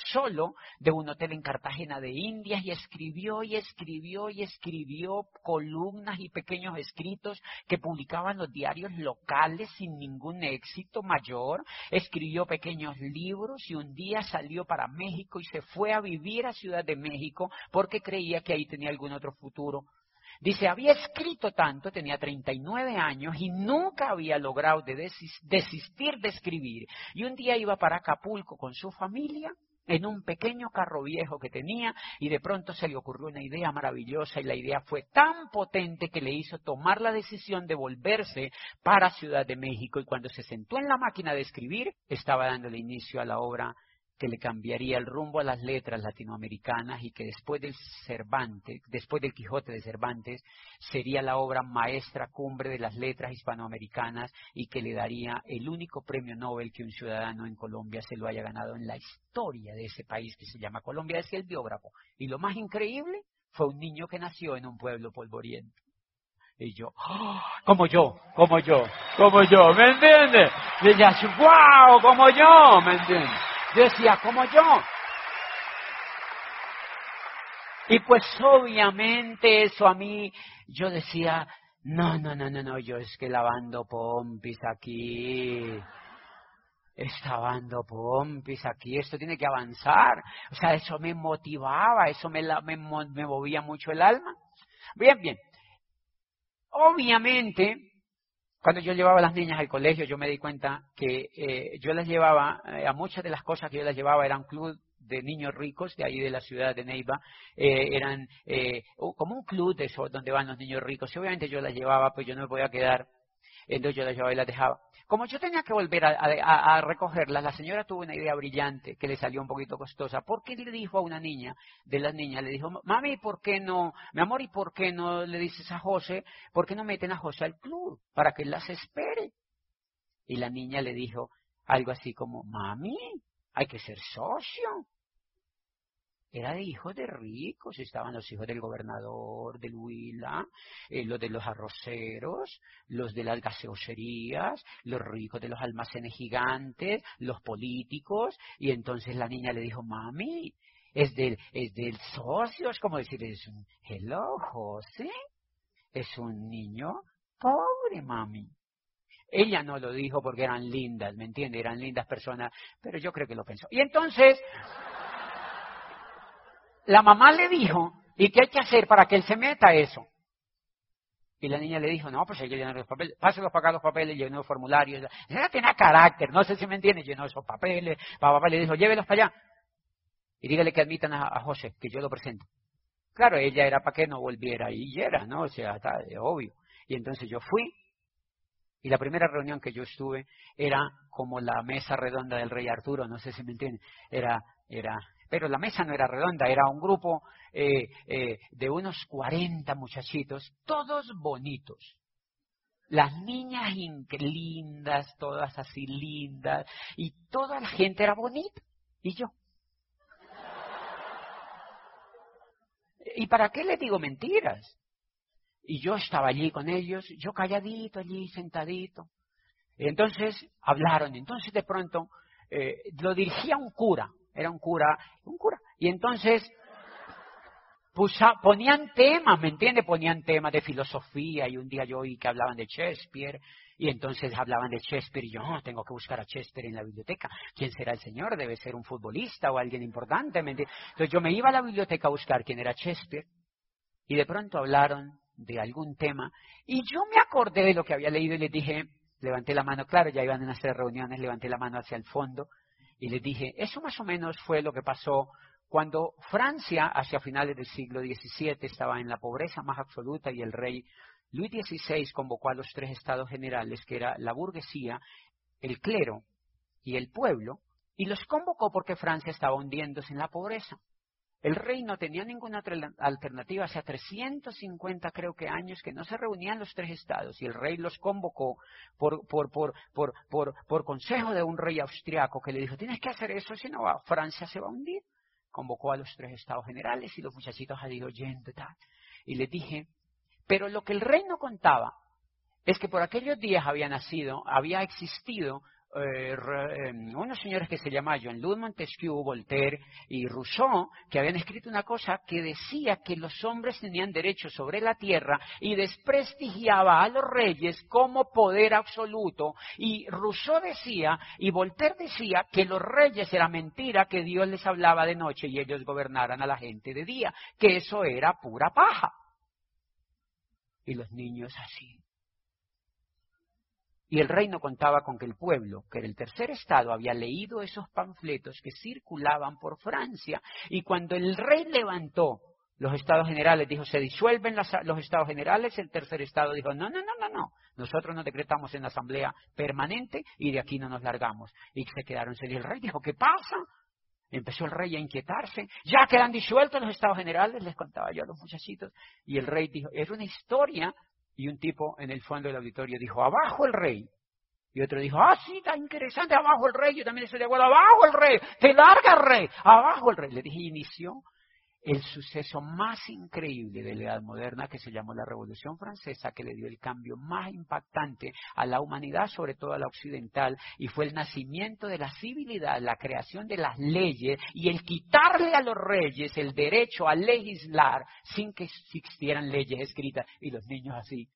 solo de un hotel en Cartagena de Indias y escribió y escribió y escribió columnas y pequeños escritos que publicaban los diarios locales sin ningún éxito mayor. Escribió pequeños libros y un día salió para México y se fue a vivir a Ciudad de México porque creía que ahí tenía algún otro futuro. Dice, había escrito tanto, tenía 39 años y nunca había logrado desistir de escribir. Y un día iba para Acapulco con su familia en un pequeño carro viejo que tenía y de pronto se le ocurrió una idea maravillosa y la idea fue tan potente que le hizo tomar la decisión de volverse para Ciudad de México y cuando se sentó en la máquina de escribir estaba dándole inicio a la obra que le cambiaría el rumbo a las letras latinoamericanas y que después del Cervantes, después del Quijote de Cervantes, sería la obra maestra cumbre de las letras hispanoamericanas y que le daría el único premio Nobel que un ciudadano en Colombia se lo haya ganado en la historia de ese país que se llama Colombia, decía el biógrafo. Y lo más increíble fue un niño que nació en un pueblo polvoriento. Y yo, ¡oh! como yo, como yo, como yo, ¿me entiendes? Y ella, wow, como yo, ¿me entiendes? Yo decía, como yo. Y pues obviamente eso a mí, yo decía, no, no, no, no, no, yo es que lavando pompis aquí, lavando pompis aquí, esto tiene que avanzar. O sea, eso me motivaba, eso me, me, me movía mucho el alma. Bien, bien. Obviamente, cuando yo llevaba a las niñas al colegio, yo me di cuenta que eh, yo las llevaba, eh, a muchas de las cosas que yo las llevaba eran club de niños ricos de ahí de la ciudad de Neiva, eh, eran como un club de eso, donde van los niños ricos. Y obviamente yo las llevaba, pues yo no me podía quedar, entonces yo las llevaba y las dejaba. Como yo tenía que volver a, recogerlas, la señora tuvo una idea brillante que le salió un poquito costosa. ¿Por qué le dijo a una niña, de las niñas, le dijo, mami, ¿por qué no, mi amor, ¿y por qué no le dices a José, por qué no meten a José al club para que él las espere? Y la niña le dijo algo así como, mami, hay que ser socio era de hijos de ricos, estaban los hijos del gobernador del Huila, eh, los de los arroceros, los de las gaseoserías, los ricos de los almacenes gigantes, los políticos, y entonces la niña le dijo, mami, es del, es del socio, es como decir, es un hello, José, es un niño pobre, mami. Ella no lo dijo porque eran lindas, ¿me entiende? Eran lindas personas, pero yo creo que lo pensó. Y entonces, la mamá le dijo, ¿y qué hay que hacer para que él se meta eso? Y la niña le dijo, no, pues hay que llenar los papeles, páselos para acá los papeles, llenó los formularios. Ella tenía carácter, no sé si me entiende, llenó esos papeles. Papá le dijo, llévelos para allá. Y dígale que admitan a, José, que yo lo presento. Claro, ella era para que no volviera y era, ¿no? O sea, está obvio. Y entonces yo fui, y la primera reunión que yo estuve era como la mesa redonda del rey Arturo, no sé si me entienden. Era, era pero la mesa no era redonda, era un grupo eh, eh, de unos 40 muchachitos, todos bonitos. Las niñas lindas, todas así lindas, y toda la gente era bonita, y yo. ¿Y para qué les digo mentiras? Y yo estaba allí con ellos, yo calladito allí, sentadito. entonces hablaron, entonces de pronto eh, lo dirigía un cura, era un cura, un cura. Y entonces ponían temas, ¿me entiende? Ponían temas de filosofía y un día yo oí que hablaban de Shakespeare y entonces hablaban de Shakespeare y yo oh, tengo que buscar a Shakespeare en la biblioteca. ¿Quién será el señor? Debe ser un futbolista o alguien importante. ¿me entonces yo me iba a la biblioteca a buscar quién era Shakespeare y de pronto hablaron de algún tema y yo me acordé de lo que había leído y les dije, levanté la mano, claro, ya iban a hacer reuniones, levanté la mano hacia el fondo y les dije, eso más o menos fue lo que pasó cuando Francia, hacia finales del siglo XVII, estaba en la pobreza más absoluta y el rey Luis XVI convocó a los tres estados generales, que era la burguesía, el clero y el pueblo, y los convocó porque Francia estaba hundiéndose en la pobreza. El rey no tenía ninguna otra alternativa, hace 350 creo que años que no se reunían los tres estados y el rey los convocó por, consejo de un rey austriaco que le dijo, tienes que hacer eso, si no Francia se va a hundir convocó a los tres estados generales y los muchachitos ido oyendo tal. Y le dije, pero lo que el rey no contaba es que por aquellos días había nacido, había existido eh, em, unos señores que se llamaban Jean-Louis Montesquieu, Voltaire y Rousseau, que habían escrito una cosa que decía que los hombres tenían derecho sobre la tierra y desprestigiaba a los reyes como poder absoluto. Y Rousseau decía, y Voltaire decía, que los reyes era mentira, que Dios les hablaba de noche y ellos gobernaran a la gente de día, que eso era pura paja. Y los niños así. Y el rey no contaba con que el pueblo, que era el tercer estado, había leído esos panfletos que circulaban por Francia. Y cuando el rey levantó los estados generales, dijo, se disuelven los estados generales, el tercer estado dijo, no, no, no, no, no, nosotros nos decretamos en la asamblea permanente y de aquí no nos largamos. Y se quedaron Y el rey dijo, ¿qué pasa? Empezó el rey a inquietarse. Ya quedan disueltos los estados generales, les contaba yo a los muchachitos. Y el rey dijo, es una historia y un tipo en el fondo del auditorio dijo, abajo el rey. Y otro dijo, ah, sí, está interesante, abajo el rey. Yo también estoy de acuerdo, abajo el rey, te larga el rey, abajo el rey. Le dije, inició el suceso más increíble de la Edad Moderna que se llamó la Revolución Francesa, que le dio el cambio más impactante a la humanidad, sobre todo a la occidental, y fue el nacimiento de la civilidad, la creación de las leyes y el quitarle a los reyes el derecho a legislar sin que existieran leyes escritas y los niños así,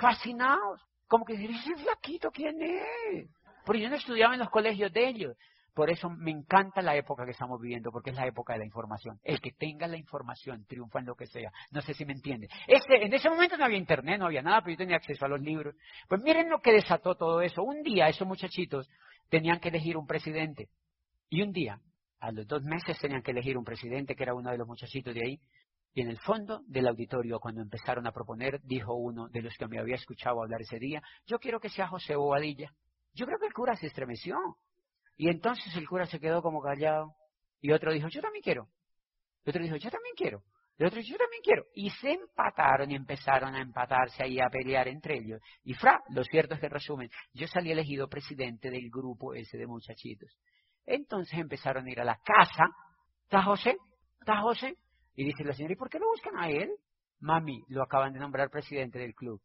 fascinados, como que ese flaquito, ¿quién es? Porque yo no estudiaba en los colegios de ellos. Por eso me encanta la época que estamos viviendo, porque es la época de la información. El que tenga la información triunfa en lo que sea. No sé si me entiende. en ese momento no había internet, no había nada, pero yo tenía acceso a los libros. Pues miren lo que desató todo eso. Un día esos muchachitos tenían que elegir un presidente. Y un día, a los dos meses, tenían que elegir un presidente, que era uno de los muchachitos de ahí. Y en el fondo del auditorio, cuando empezaron a proponer, dijo uno de los que me había escuchado hablar ese día, yo quiero que sea José Bobadilla. Yo creo que el cura se estremeció. Y entonces el cura se quedó como callado. Y otro dijo, yo también quiero. Y otro dijo, yo también quiero. Y otro dijo, yo también quiero. Y se empataron y empezaron a empatarse ahí a pelear entre ellos. Y fra, lo cierto es que resumen, yo salí elegido presidente del grupo ese de muchachitos. Entonces empezaron a ir a la casa. ¿Está José? ¿Está José? Y dice la señora, ¿y por qué lo buscan a él? Mami, lo acaban de nombrar presidente del club.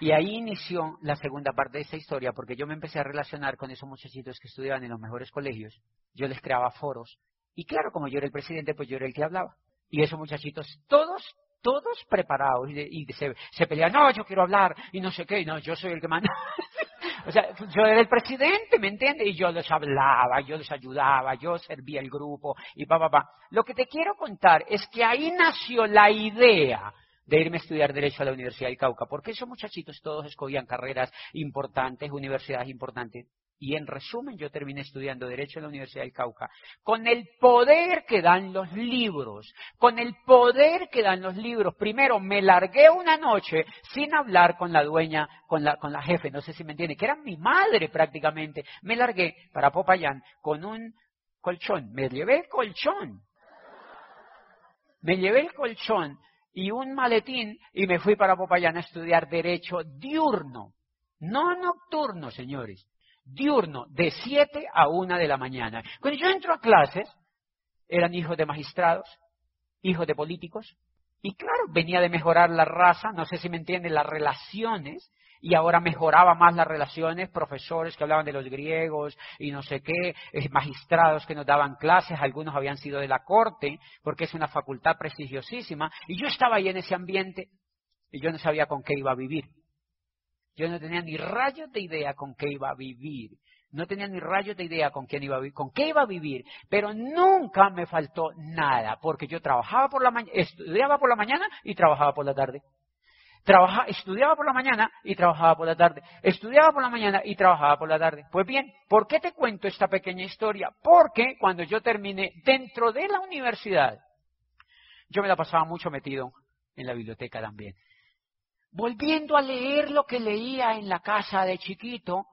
Y ahí inició la segunda parte de esa historia, porque yo me empecé a relacionar con esos muchachitos que estudiaban en los mejores colegios. Yo les creaba foros. Y claro, como yo era el presidente, pues yo era el que hablaba. Y esos muchachitos, todos, todos preparados. Y, se, se peleaban, no, yo quiero hablar, y no sé qué, y no, yo soy el que manda. o sea, yo era el presidente, ¿me entiendes? Y yo les hablaba, yo les ayudaba, yo servía el grupo, y pa, pa, pa. Lo que te quiero contar es que ahí nació la idea de irme a estudiar Derecho a la Universidad del Cauca, porque esos muchachitos todos escogían carreras importantes, universidades importantes. Y en resumen, yo terminé estudiando Derecho en la Universidad del Cauca, con el poder que dan los libros, con el poder que dan los libros. Primero, me largué una noche sin hablar con la dueña, con la, con la jefe, no sé si me entiende, que era mi madre prácticamente. Me largué para Popayán con un colchón, me llevé el colchón. Me llevé el colchón y un maletín y me fui para Popayán a estudiar derecho diurno, no nocturno, señores, diurno, de 7 a 1 de la mañana. Cuando yo entro a clases, eran hijos de magistrados, hijos de políticos, y claro, venía de mejorar la raza, no sé si me entienden, las relaciones, y ahora mejoraba más las relaciones, profesores que hablaban de los griegos y no sé qué, eh, magistrados que nos daban clases, algunos habían sido de la corte, porque es una facultad prestigiosísima, y yo estaba ahí en ese ambiente y yo no sabía con qué iba a vivir. Yo no tenía ni rayos de idea con qué iba a vivir. No tenía ni rayos de idea con quién iba a vivir, con qué iba a vivir, pero nunca me faltó nada, porque yo trabajaba por la mañana, estudiaba por la mañana y trabajaba por la tarde. Trabajaba, estudiaba por la mañana y trabajaba por la tarde. Estudiaba por la mañana y trabajaba por la tarde. Pues bien, ¿por qué te cuento esta pequeña historia? Porque cuando yo terminé dentro de la universidad, yo me la pasaba mucho metido en la biblioteca también. Volviendo a leer lo que leía en la casa de chiquito,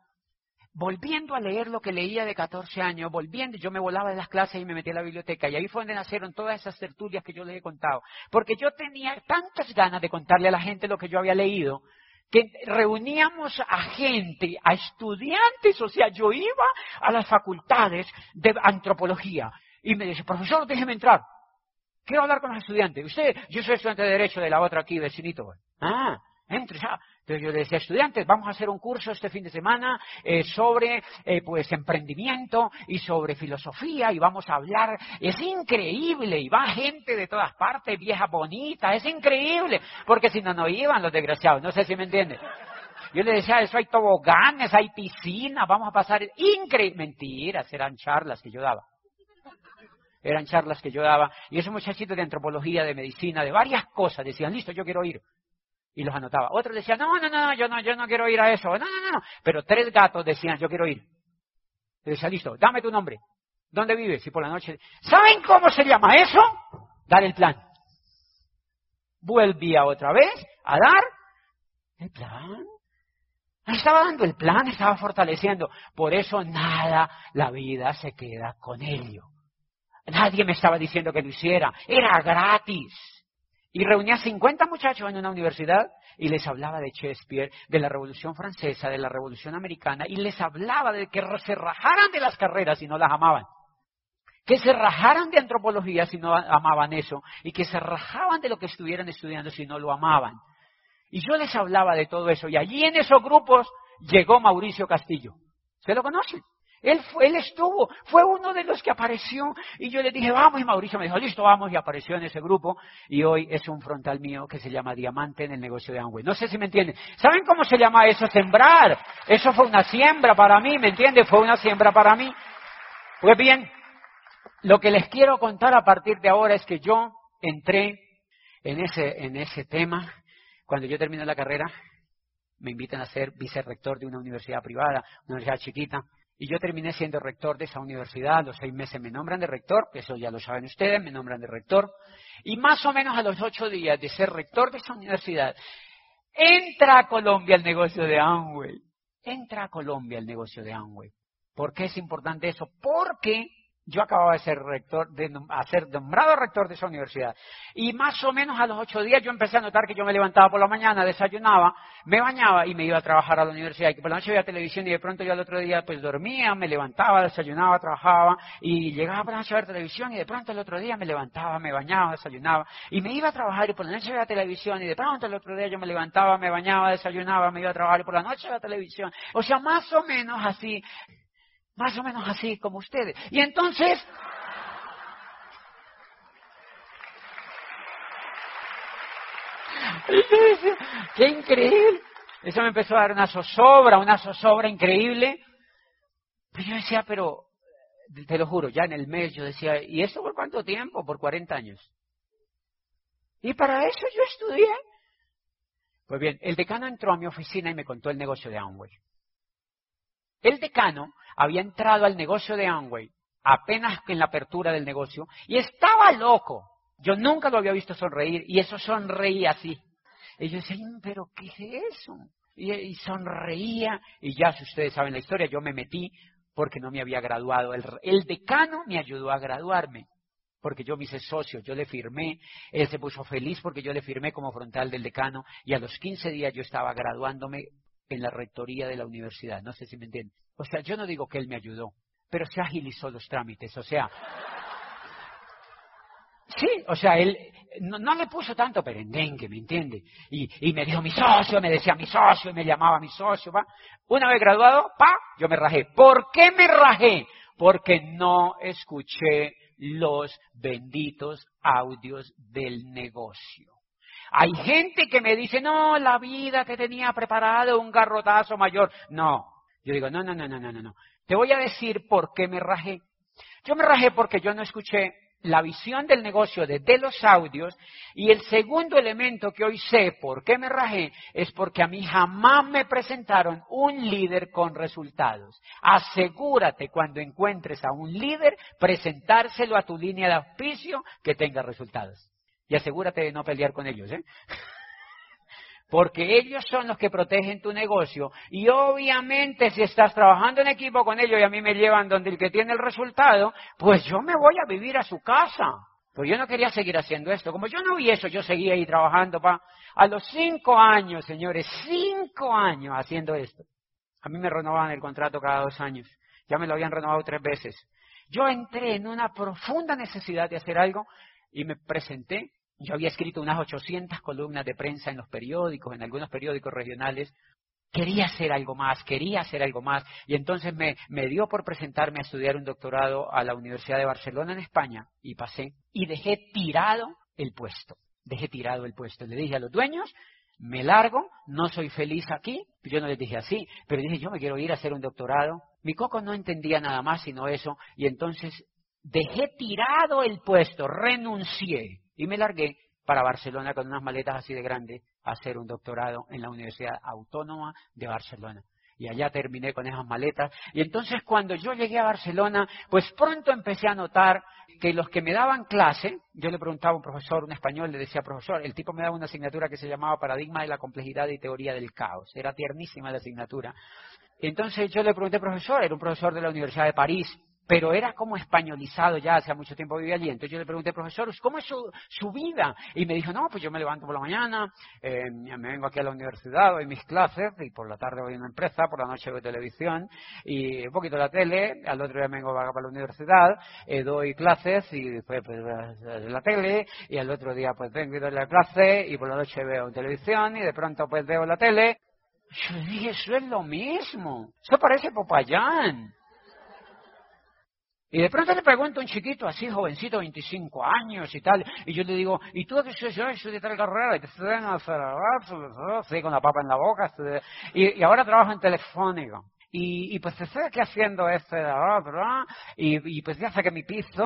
volviendo a leer lo que leía de 14 años, volviendo, yo me volaba de las clases y me metí a la biblioteca y ahí fue donde nacieron todas esas tertulias que yo les he contado, porque yo tenía tantas ganas de contarle a la gente lo que yo había leído, que reuníamos a gente, a estudiantes, o sea, yo iba a las facultades de antropología y me dice, profesor, déjeme entrar, quiero hablar con los estudiantes. Usted, yo soy estudiante de Derecho de la otra aquí, vecinito. Ah, entre ya. Entonces yo le decía, estudiantes, vamos a hacer un curso este fin de semana eh, sobre eh, pues emprendimiento y sobre filosofía y vamos a hablar. Es increíble y va gente de todas partes, vieja bonita, es increíble, porque si no, no iban los desgraciados, no sé si me entienden. Yo le decía, eso hay toboganes, hay piscina, vamos a pasar increíble. Mentiras, eran charlas que yo daba. Eran charlas que yo daba. Y esos muchachitos de antropología, de medicina, de varias cosas, decían, listo, yo quiero ir y los anotaba. Otros decían, no, no, no, yo no, yo no quiero ir a eso. No, no, no, Pero tres gatos decían, yo quiero ir. Y decía, listo, dame tu nombre. ¿Dónde vives? Y por la noche, ¿saben cómo se llama eso? Dar el plan. Volvía otra vez a dar el plan. Estaba dando el plan, estaba fortaleciendo. Por eso nada, la vida se queda con ello. Nadie me estaba diciendo que lo hiciera. Era gratis. Y reunía 50 muchachos en una universidad y les hablaba de Shakespeare, de la Revolución Francesa, de la Revolución Americana, y les hablaba de que se rajaran de las carreras si no las amaban. Que se rajaran de antropología si no amaban eso, y que se rajaban de lo que estuvieran estudiando si no lo amaban. Y yo les hablaba de todo eso, y allí en esos grupos llegó Mauricio Castillo. ¿Se lo conocen? Él, él estuvo, fue uno de los que apareció y yo le dije, vamos, y Mauricio me dijo, listo, vamos, y apareció en ese grupo y hoy es un frontal mío que se llama Diamante en el negocio de Amway. No sé si me entienden. ¿Saben cómo se llama eso? Sembrar. Eso fue una siembra para mí, ¿me entienden? Fue una siembra para mí. Pues bien, lo que les quiero contar a partir de ahora es que yo entré en ese, en ese tema cuando yo terminé la carrera. Me invitan a ser vicerrector de una universidad privada, una universidad chiquita y yo terminé siendo rector de esa universidad. A los seis meses me nombran de rector, eso ya lo saben ustedes, me nombran de rector. Y más o menos a los ocho días de ser rector de esa universidad, entra a Colombia el negocio de Amway. Entra a Colombia el negocio de Amway. ¿Por qué es importante eso? Porque yo acababa de ser rector, de ser nombrado rector de esa universidad. Y más o menos a los ocho días yo empecé a notar que yo me levantaba por la mañana, desayunaba, me bañaba y me iba a trabajar a la universidad. Y que por la noche veía televisión y de pronto yo al otro día pues dormía, me levantaba, desayunaba, trabajaba y llegaba por la noche a ver televisión y de pronto el otro día me levantaba, me bañaba, desayunaba y me iba a trabajar y por la noche veía televisión y de pronto el otro día yo me levantaba, me bañaba, desayunaba, me iba a trabajar y por la noche veía televisión. O sea, más o menos así más o menos así como ustedes. Y entonces... ¡Qué increíble! Eso me empezó a dar una zozobra, una zozobra increíble. Pues yo decía, pero, te lo juro, ya en el mes yo decía, ¿y eso por cuánto tiempo? Por 40 años. Y para eso yo estudié. Pues bien, el decano entró a mi oficina y me contó el negocio de Amway. El decano había entrado al negocio de Amway apenas en la apertura del negocio y estaba loco. Yo nunca lo había visto sonreír y eso sonreía así. Y yo decía, pero ¿qué es eso? Y, sonreía y ya, si ustedes saben la historia, yo me metí porque no me había graduado. El, el decano me ayudó a graduarme porque yo me hice socio, yo le firmé, él se puso feliz porque yo le firmé como frontal del decano y a los 15 días yo estaba graduándome en la rectoría de la universidad. No sé si me entienden. O sea, yo no digo que él me ayudó, pero se agilizó los trámites. O sea, Sí, o sea, él no, le puso tanto perendengue, ¿me entiende? Y, me dijo mi socio, me decía mi socio, y me llamaba mi socio, ¿va? Una vez graduado, pa, yo me rajé. ¿Por qué me rajé? Porque no escuché los benditos audios del negocio. Hay gente que me dice, no, la vida que tenía preparado, un garrotazo mayor. No. Yo digo, no, no, no, no, no, no. Te voy a decir por qué me rajé. Yo me rajé porque yo no escuché la visión del negocio desde los audios y el segundo elemento que hoy sé por qué me rajé es porque a mí jamás me presentaron un líder con resultados. Asegúrate cuando encuentres a un líder presentárselo a tu línea de auspicio que tenga resultados. Y asegúrate de no pelear con ellos, ¿eh? porque ellos son los que protegen tu negocio. Y obviamente si estás trabajando en equipo con ellos y a mí me llevan donde el que tiene el resultado, pues yo me voy a vivir a su casa. Pues yo no quería seguir haciendo esto. Como yo no vi eso, yo seguía ahí trabajando. Pa. A los cinco años, señores, cinco años haciendo esto. A mí me renovaban el contrato cada dos años. Ya me lo habían renovado tres veces. Yo entré en una profunda necesidad de hacer algo y me presenté yo había escrito unas 800 columnas de prensa en los periódicos, en algunos periódicos regionales. Quería hacer algo más, quería hacer algo más. Y entonces me, dio por presentarme a estudiar un doctorado a la Universidad de Barcelona en España y pasé. Y dejé tirado el puesto. Dejé tirado el puesto. Le dije a los dueños, me largo, no soy feliz aquí. Yo no les dije así, pero dije, yo me quiero ir a hacer un doctorado. Mi coco no entendía nada más sino eso. Y entonces dejé tirado el puesto, renuncié y me largué para Barcelona con unas maletas así de grandes a hacer un doctorado en la Universidad Autónoma de Barcelona. Y allá terminé con esas maletas. Y entonces cuando yo llegué a Barcelona, pues pronto empecé a notar que los que me daban clase, yo le preguntaba a un profesor, un español, le decía, profesor, el tipo me daba una asignatura que se llamaba Paradigma de la Complejidad y Teoría del Caos. Era tiernísima la asignatura. Entonces yo le pregunté, profesor, era un profesor de la Universidad de París, pero era como españolizado ya, hace mucho tiempo vivía allí. Entonces yo le pregunté, profesor, ¿cómo es su, vida? Y me dijo, no, pues yo me levanto por la mañana, eh, me vengo aquí a la universidad, doy mis clases, y por la tarde voy a una empresa, por la noche voy televisión, y un poquito la tele, al otro día me vengo para la universidad, eh, doy clases, y después pues, la tele, y al otro día pues vengo y doy la clase, y por la noche veo televisión, y de pronto pues veo la tele. Yo dije, eso es lo mismo, eso parece Popayán. Y de pronto le pregunto a un chiquito así, jovencito, 25 años y tal, y yo le digo, ¿y tú qué soy yo? Soy de tal carrera, y te estoy con la papa en la boca, y, ahora trabajo en Telefónica. Y, y pues estoy aquí haciendo ¿verdad? Y, y pues ya saqué mi piso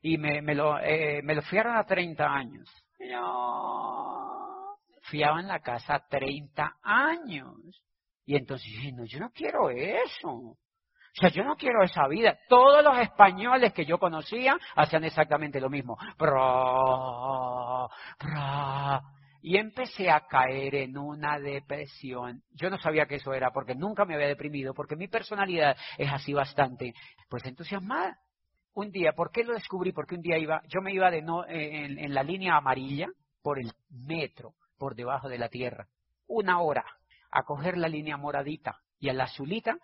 y me, me, lo, eh, me lo fiaron a 30 años. Yo fiaba en la casa 30 años. Y entonces dije, no, yo no quiero eso. O sea, yo no quiero esa vida. Todos los españoles que yo conocía hacían exactamente lo mismo. Y empecé a caer en una depresión. Yo no sabía que eso era porque nunca me había deprimido, porque mi personalidad es así bastante, pues entusiasmada. Un día, ¿por qué lo descubrí? Porque un día iba, yo me iba de no, en, en la línea amarilla por el metro, por debajo de la tierra, una hora, a coger la línea moradita y a la azulita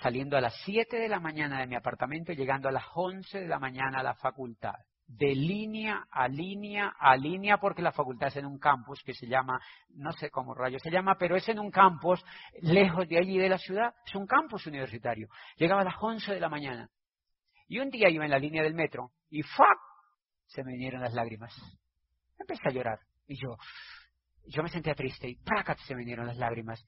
saliendo a las 7 de la mañana de mi apartamento y llegando a las 11 de la mañana a la facultad. De línea a línea a línea, porque la facultad es en un campus que se llama, no sé cómo rayo se llama, pero es en un campus lejos de allí de la ciudad, es un campus universitario. Llegaba a las 11 de la mañana. Y un día iba en la línea del metro y ¡fuck! Se me vinieron las lágrimas. Empecé a llorar. Y yo, yo me sentía triste y ¡pracat! se me vinieron las lágrimas.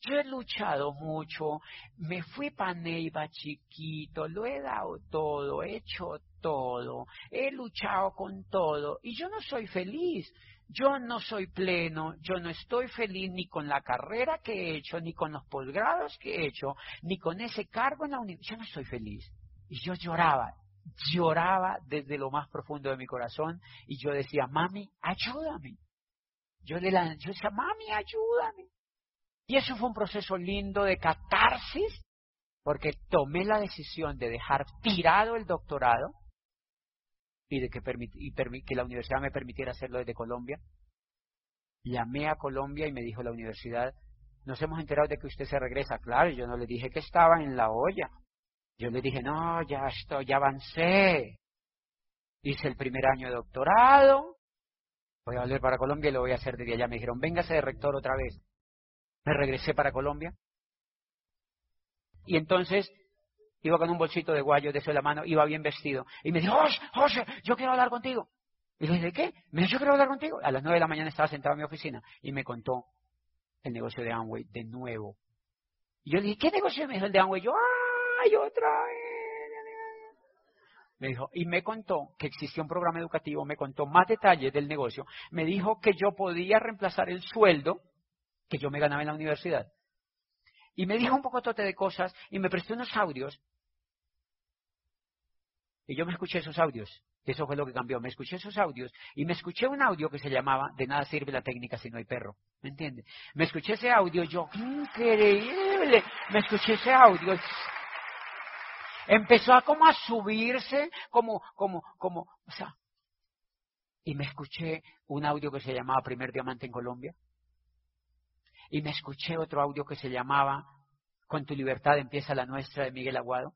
Yo he luchado mucho, me fui para Neiva chiquito, lo he dado todo, he hecho todo, he luchado con todo y yo no soy feliz. Yo no soy pleno, yo no estoy feliz ni con la carrera que he hecho, ni con los posgrados que he hecho, ni con ese cargo en la universidad. Yo no soy feliz. Y yo lloraba, lloraba desde lo más profundo de mi corazón y yo decía, mami, ayúdame. Yo, le la, yo decía, mami, ayúdame. Y eso fue un proceso lindo de catarsis, porque tomé la decisión de dejar tirado el doctorado y de que, que la universidad me permitiera hacerlo desde Colombia. Llamé a Colombia y me dijo la universidad, nos hemos enterado de que usted se regresa. Claro, yo no le dije que estaba en la olla. Yo le dije, no, ya estoy, ya avancé. hice el primer año de doctorado, voy a volver para Colombia y lo voy a hacer desde allá. Me dijeron, véngase de rector otra vez. Me regresé para Colombia. Y entonces iba con un bolsito de guayo de eso en la mano, iba bien vestido. Y me dijo, José, José, yo quiero hablar contigo. Y le dije, ¿de qué? Me dijo, yo quiero hablar contigo. A las nueve de la mañana estaba sentado en mi oficina y me contó el negocio de Amway de nuevo. Y yo le dije, ¿qué negocio? Me dijo el de Amway. yo, ¡ay, otra vez! Me dijo, y me contó que existía un programa educativo, me contó más detalles del negocio, me dijo que yo podía reemplazar el sueldo que yo me ganaba en la universidad. Y me dijo un poco de cosas y me prestó unos audios. Y yo me escuché esos audios. Eso fue lo que cambió. Me escuché esos audios y me escuché un audio que se llamaba De nada sirve la técnica si no hay perro. ¿Me entiende? Me escuché ese audio, yo, increíble. Me escuché ese audio. Empezó a como a subirse, como, como, como, o sea. Y me escuché un audio que se llamaba Primer Diamante en Colombia. Y me escuché otro audio que se llamaba Con tu libertad empieza la nuestra de Miguel Aguado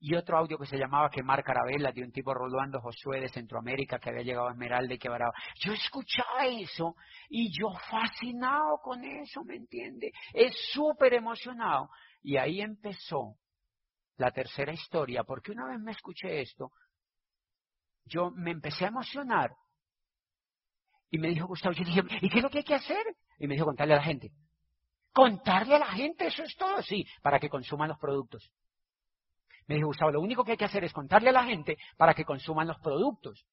y otro audio que se llamaba Quemar Carabelas de un tipo Rolando Josué de Centroamérica que había llegado a Esmeralda y que varaba. Yo escuchaba eso y yo fascinado con eso, ¿me entiende? Es súper emocionado. Y ahí empezó la tercera historia, porque una vez me escuché esto, yo me empecé a emocionar. Y me dijo Gustavo, yo dije, ¿y qué es lo que hay que hacer? Y me dijo, contarle a la gente. Contarle a la gente, eso es todo, sí, para que consuman los productos. Me dijo Gustavo, lo único que hay que hacer es contarle a la gente para que consuman los productos.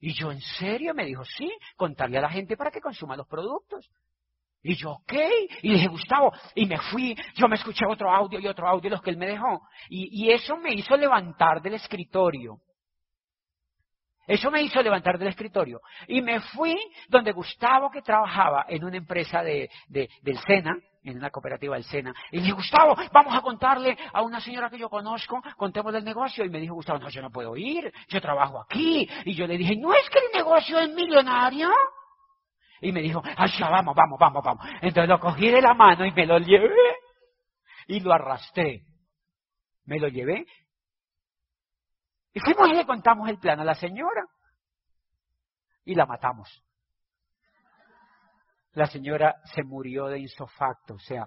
Y yo, ¿en serio? Me dijo, sí, contarle a la gente para que consuman los productos. Y yo, ok. Y dije, Gustavo, y me fui, yo me escuché otro audio y otro audio, los que él me dejó. Y, y eso me hizo levantar del escritorio. Eso me hizo levantar del escritorio. Y me fui donde Gustavo, que trabajaba en una empresa de, de, del SENA, en una cooperativa del SENA. Y le dije, Gustavo, vamos a contarle a una señora que yo conozco, contemos del negocio. Y me dijo, Gustavo, no, yo no puedo ir, yo trabajo aquí. Y yo le dije, ¿no es que el negocio es millonario? Y me dijo, ay, ya, vamos, vamos, vamos, vamos. Entonces lo cogí de la mano y me lo llevé y lo arrastré. Me lo llevé. Y fuimos y le contamos el plan a la señora. Y la matamos la señora se murió de insofacto, o sea.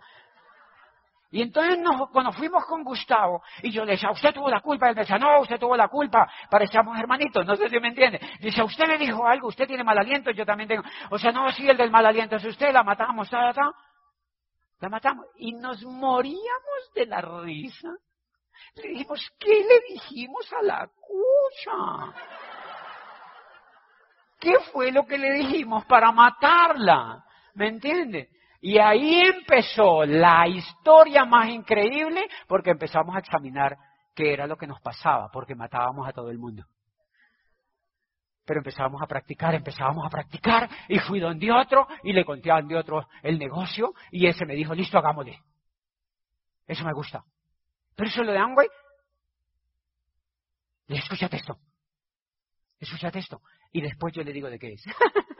Y entonces cuando fuimos con Gustavo, y yo le decía, usted tuvo la culpa, él me decía, no, usted tuvo la culpa, parecíamos hermanitos, no sé si me entiende. Dice, usted le dijo algo, usted tiene mal aliento, yo también tengo. O sea, no, sí, el del mal aliento es usted, la matamos, ta, ta, La matamos. Y nos moríamos de la risa. Le dijimos, ¿qué le dijimos a la cucha? ¿Qué fue lo que le dijimos para matarla? ¿Me entiende? Y ahí empezó la historia más increíble porque empezamos a examinar qué era lo que nos pasaba, porque matábamos a todo el mundo. Pero empezábamos a practicar, empezábamos a practicar y fui donde otro y le conté a donde otro el negocio y ese me dijo, listo, hagámosle. Eso me gusta. Pero eso lo de Amway, le escúchate esto. Escúchate esto. Y después yo le digo de qué es.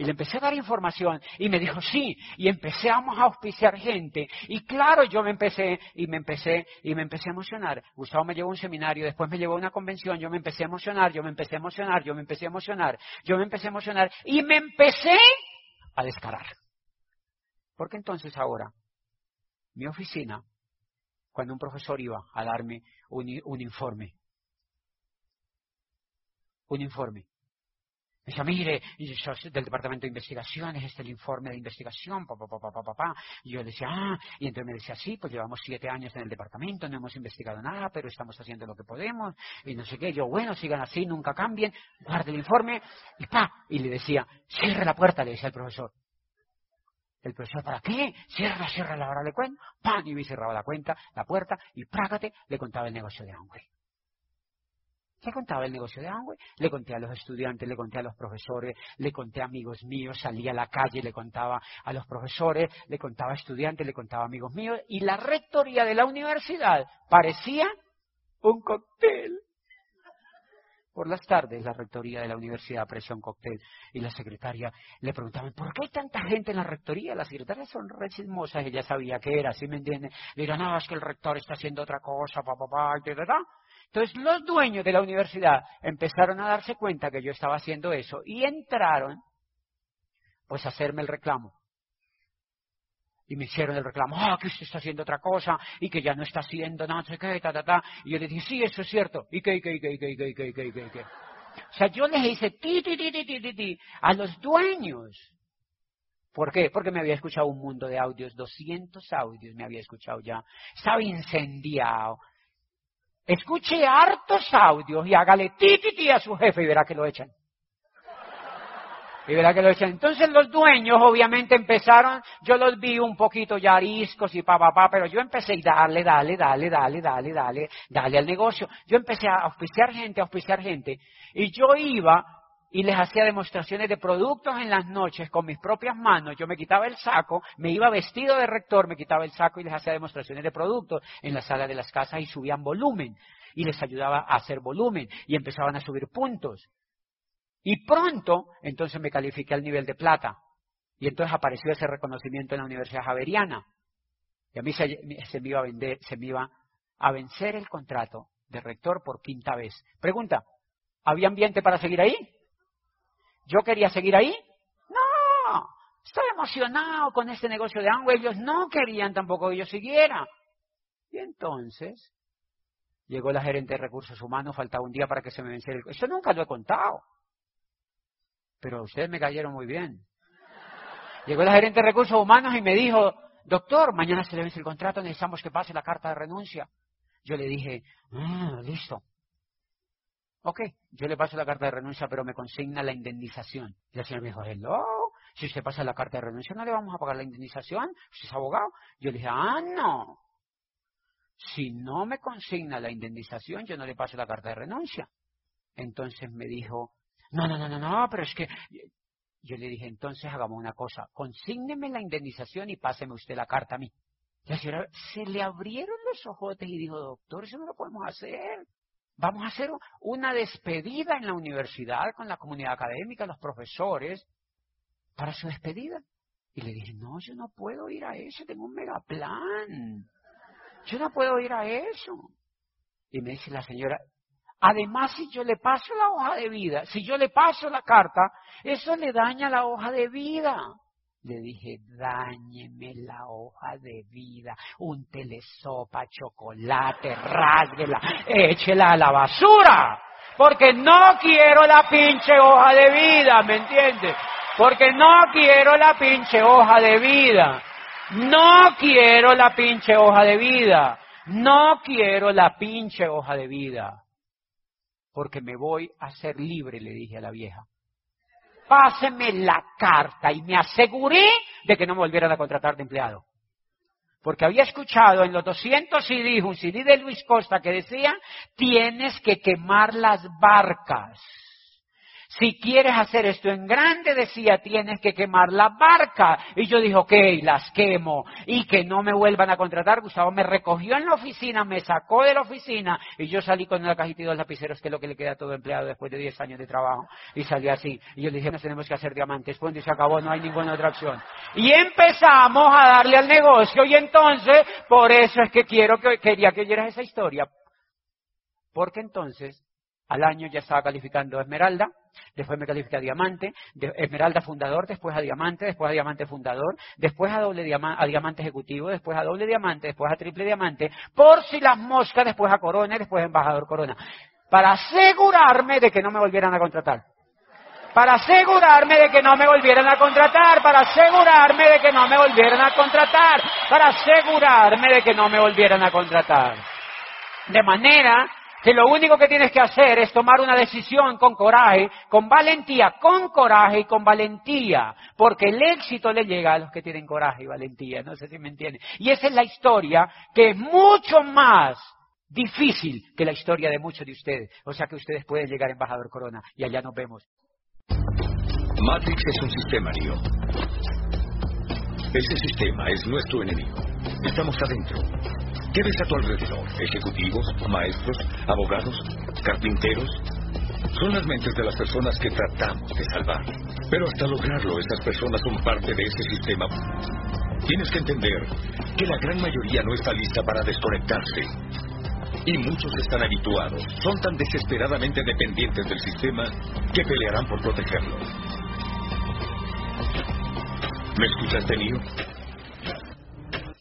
Y le empecé a dar información y me dijo, sí, y empezamos a auspiciar gente. Y claro, yo me empecé y me empecé y me empecé a emocionar. Gustavo me llevó a un seminario, después me llevó a una convención, yo me empecé a emocionar, yo me empecé a emocionar, yo me empecé a emocionar, yo me empecé a emocionar y me empecé a descarar. Porque entonces ahora, mi oficina, cuando un profesor iba a darme un, un informe, un informe, me decía, mire, del departamento de investigaciones, este es el informe de investigación, pa, pa, pa, pa, pa, Y yo decía, ah, y entonces me decía, sí, pues llevamos siete años en el departamento, no hemos investigado nada, pero estamos haciendo lo que podemos, y no sé qué. Yo, bueno, sigan así, nunca cambien, guarde el informe, y pa, y le decía, cierre la puerta, le decía el profesor. El profesor, ¿para qué? Cierra, cierra la hora de cuenta, pan, y me cerraba la cuenta, la puerta, y prácate, le contaba el negocio de Amway. Le contaba el negocio de Amway, le conté a los estudiantes, le conté a los profesores, le conté a amigos míos, salía a la calle, le contaba a los profesores, le contaba a estudiantes, le contaba a amigos míos, y la rectoría de la universidad parecía un cóctel. Por las tardes la rectoría de la universidad apareció un cóctel y la secretaria le preguntaba, ¿por qué hay tanta gente en la rectoría? Las secretarias son re chismosas, ella sabía que era, ¿sí me entiende? Le dirán, no, es que el rector está haciendo otra cosa, papá, papá, ¿verdad? Entonces los dueños de la universidad empezaron a darse cuenta que yo estaba haciendo eso y entraron pues a hacerme el reclamo. Y me hicieron el reclamo, ah, que usted está haciendo otra cosa y que ya no está haciendo nada, qué, ta, ta, ta. Y yo le dije, sí, eso es cierto. ¿Y qué, y qué, y qué, y qué, y qué, y qué, y qué, qué, qué? O sea, yo les hice ti, ti, ti, ti, ti, ti, a los dueños. ¿Por qué? Porque me había escuchado un mundo de audios, 200 audios me había escuchado ya. Estaba incendiado. Escuche hartos audios y hágale ti, ti, ti a su jefe y verá que lo echan. Y. Entonces los dueños obviamente empezaron, yo los vi un poquito ya ariscos y pa, pa, pa, pero yo empecé a darle, dale, dale, dale, dale, dale, dale al negocio. Yo empecé a auspiciar gente, a auspiciar gente. Y yo iba y les hacía demostraciones de productos en las noches con mis propias manos. Yo me quitaba el saco, me iba vestido de rector, me quitaba el saco y les hacía demostraciones de productos en la sala de las casas y subían volumen. Y les ayudaba a hacer volumen y empezaban a subir puntos. Y pronto, entonces me califiqué al nivel de plata. Y entonces apareció ese reconocimiento en la Universidad Javeriana. Y a mí se, me iba a vender, se me iba a vencer el contrato de rector por quinta vez. Pregunta, ¿había ambiente para seguir ahí? ¿Yo quería seguir ahí? No, estaba emocionado con este negocio de Amway. Ellos no querían tampoco que yo siguiera. Y entonces llegó la gerente de recursos humanos, faltaba un día para que se me venciera el... Eso nunca lo he contado. Pero ustedes me cayeron muy bien. Llegó la gerente de recursos humanos y me dijo, doctor, mañana se le vence el contrato, necesitamos que pase la carta de renuncia. Yo le dije, ah, listo. Ok, yo le paso la carta de renuncia, pero me consigna la indemnización. Y el señor me dijo, hello, si usted pasa la carta de renuncia, ¿no le vamos a pagar la indemnización? Usted es abogado. Yo le dije, ah, no. Si no me consigna la indemnización, yo no le paso la carta de renuncia. Entonces me dijo, no, no, no, no, no, pero es que... Yo le dije, entonces hagamos una cosa, consígneme la indemnización y páseme usted la carta a mí. La señora se le abrieron los ojotes y dijo, doctor, eso no lo podemos hacer. Vamos a hacer una despedida en la universidad con la comunidad académica, los profesores, para su despedida. Y le dije, no, yo no puedo ir a eso, tengo un megaplan. Yo no puedo ir a eso. Y me dice la señora, Además, si yo le paso la hoja de vida, si yo le paso la carta, eso le daña la hoja de vida. Le dije, dañeme la hoja de vida, un telesopa, chocolate, rásguela, échela a la basura. Porque no quiero la pinche hoja de vida, ¿me entiendes? Porque no quiero la pinche hoja de vida. No quiero la pinche hoja de vida. No quiero la pinche hoja de vida porque me voy a ser libre, le dije a la vieja. Páseme la carta y me aseguré de que no me volvieran a contratar de empleado. Porque había escuchado en los 200 CDs un CD de Luis Costa que decía, tienes que quemar las barcas. Si quieres hacer esto en grande, decía, tienes que quemar la barca. Y yo dije, ok, las quemo. Y que no me vuelvan a contratar. Gustavo me recogió en la oficina, me sacó de la oficina y yo salí con una cajita y dos lapiceros, que es lo que le queda a todo empleado después de 10 años de trabajo. Y salí así. Y yo le dije, nos tenemos que hacer diamantes. Cuando se acabó, no hay ninguna otra opción. Y empezamos a darle al negocio. Y entonces, por eso es que quiero que, quería que oyeras esa historia. Porque entonces, al año ya estaba calificando Esmeralda, después me califiqué a diamante, esmeralda fundador, después a diamante, después a diamante fundador, después a doble a diamante ejecutivo, después a doble diamante, después a triple diamante, por si las moscas, después a corona y después a embajador corona. Para asegurarme de que no me volvieran a contratar. Para asegurarme de que no me volvieran a contratar, para asegurarme de que no me volvieran a contratar, para asegurarme de que no me volvieran a contratar. De manera que lo único que tienes que hacer es tomar una decisión con coraje, con valentía, con coraje y con valentía, porque el éxito le llega a los que tienen coraje y valentía, no sé si me entienden. Y esa es la historia que es mucho más difícil que la historia de muchos de ustedes. O sea que ustedes pueden llegar embajador Corona y allá nos vemos. Matrix es un sistema, Neo. Ese sistema es nuestro enemigo. Estamos adentro. ¿Qué ves a tu alrededor? ¿Ejecutivos, maestros, abogados, carpinteros? Son las mentes de las personas que tratamos de salvar. Pero hasta lograrlo, esas personas son parte de ese sistema. Tienes que entender que la gran mayoría no está lista para desconectarse. Y muchos están habituados, son tan desesperadamente dependientes del sistema que pelearán por protegerlo. ¿Me escuchaste, Neo?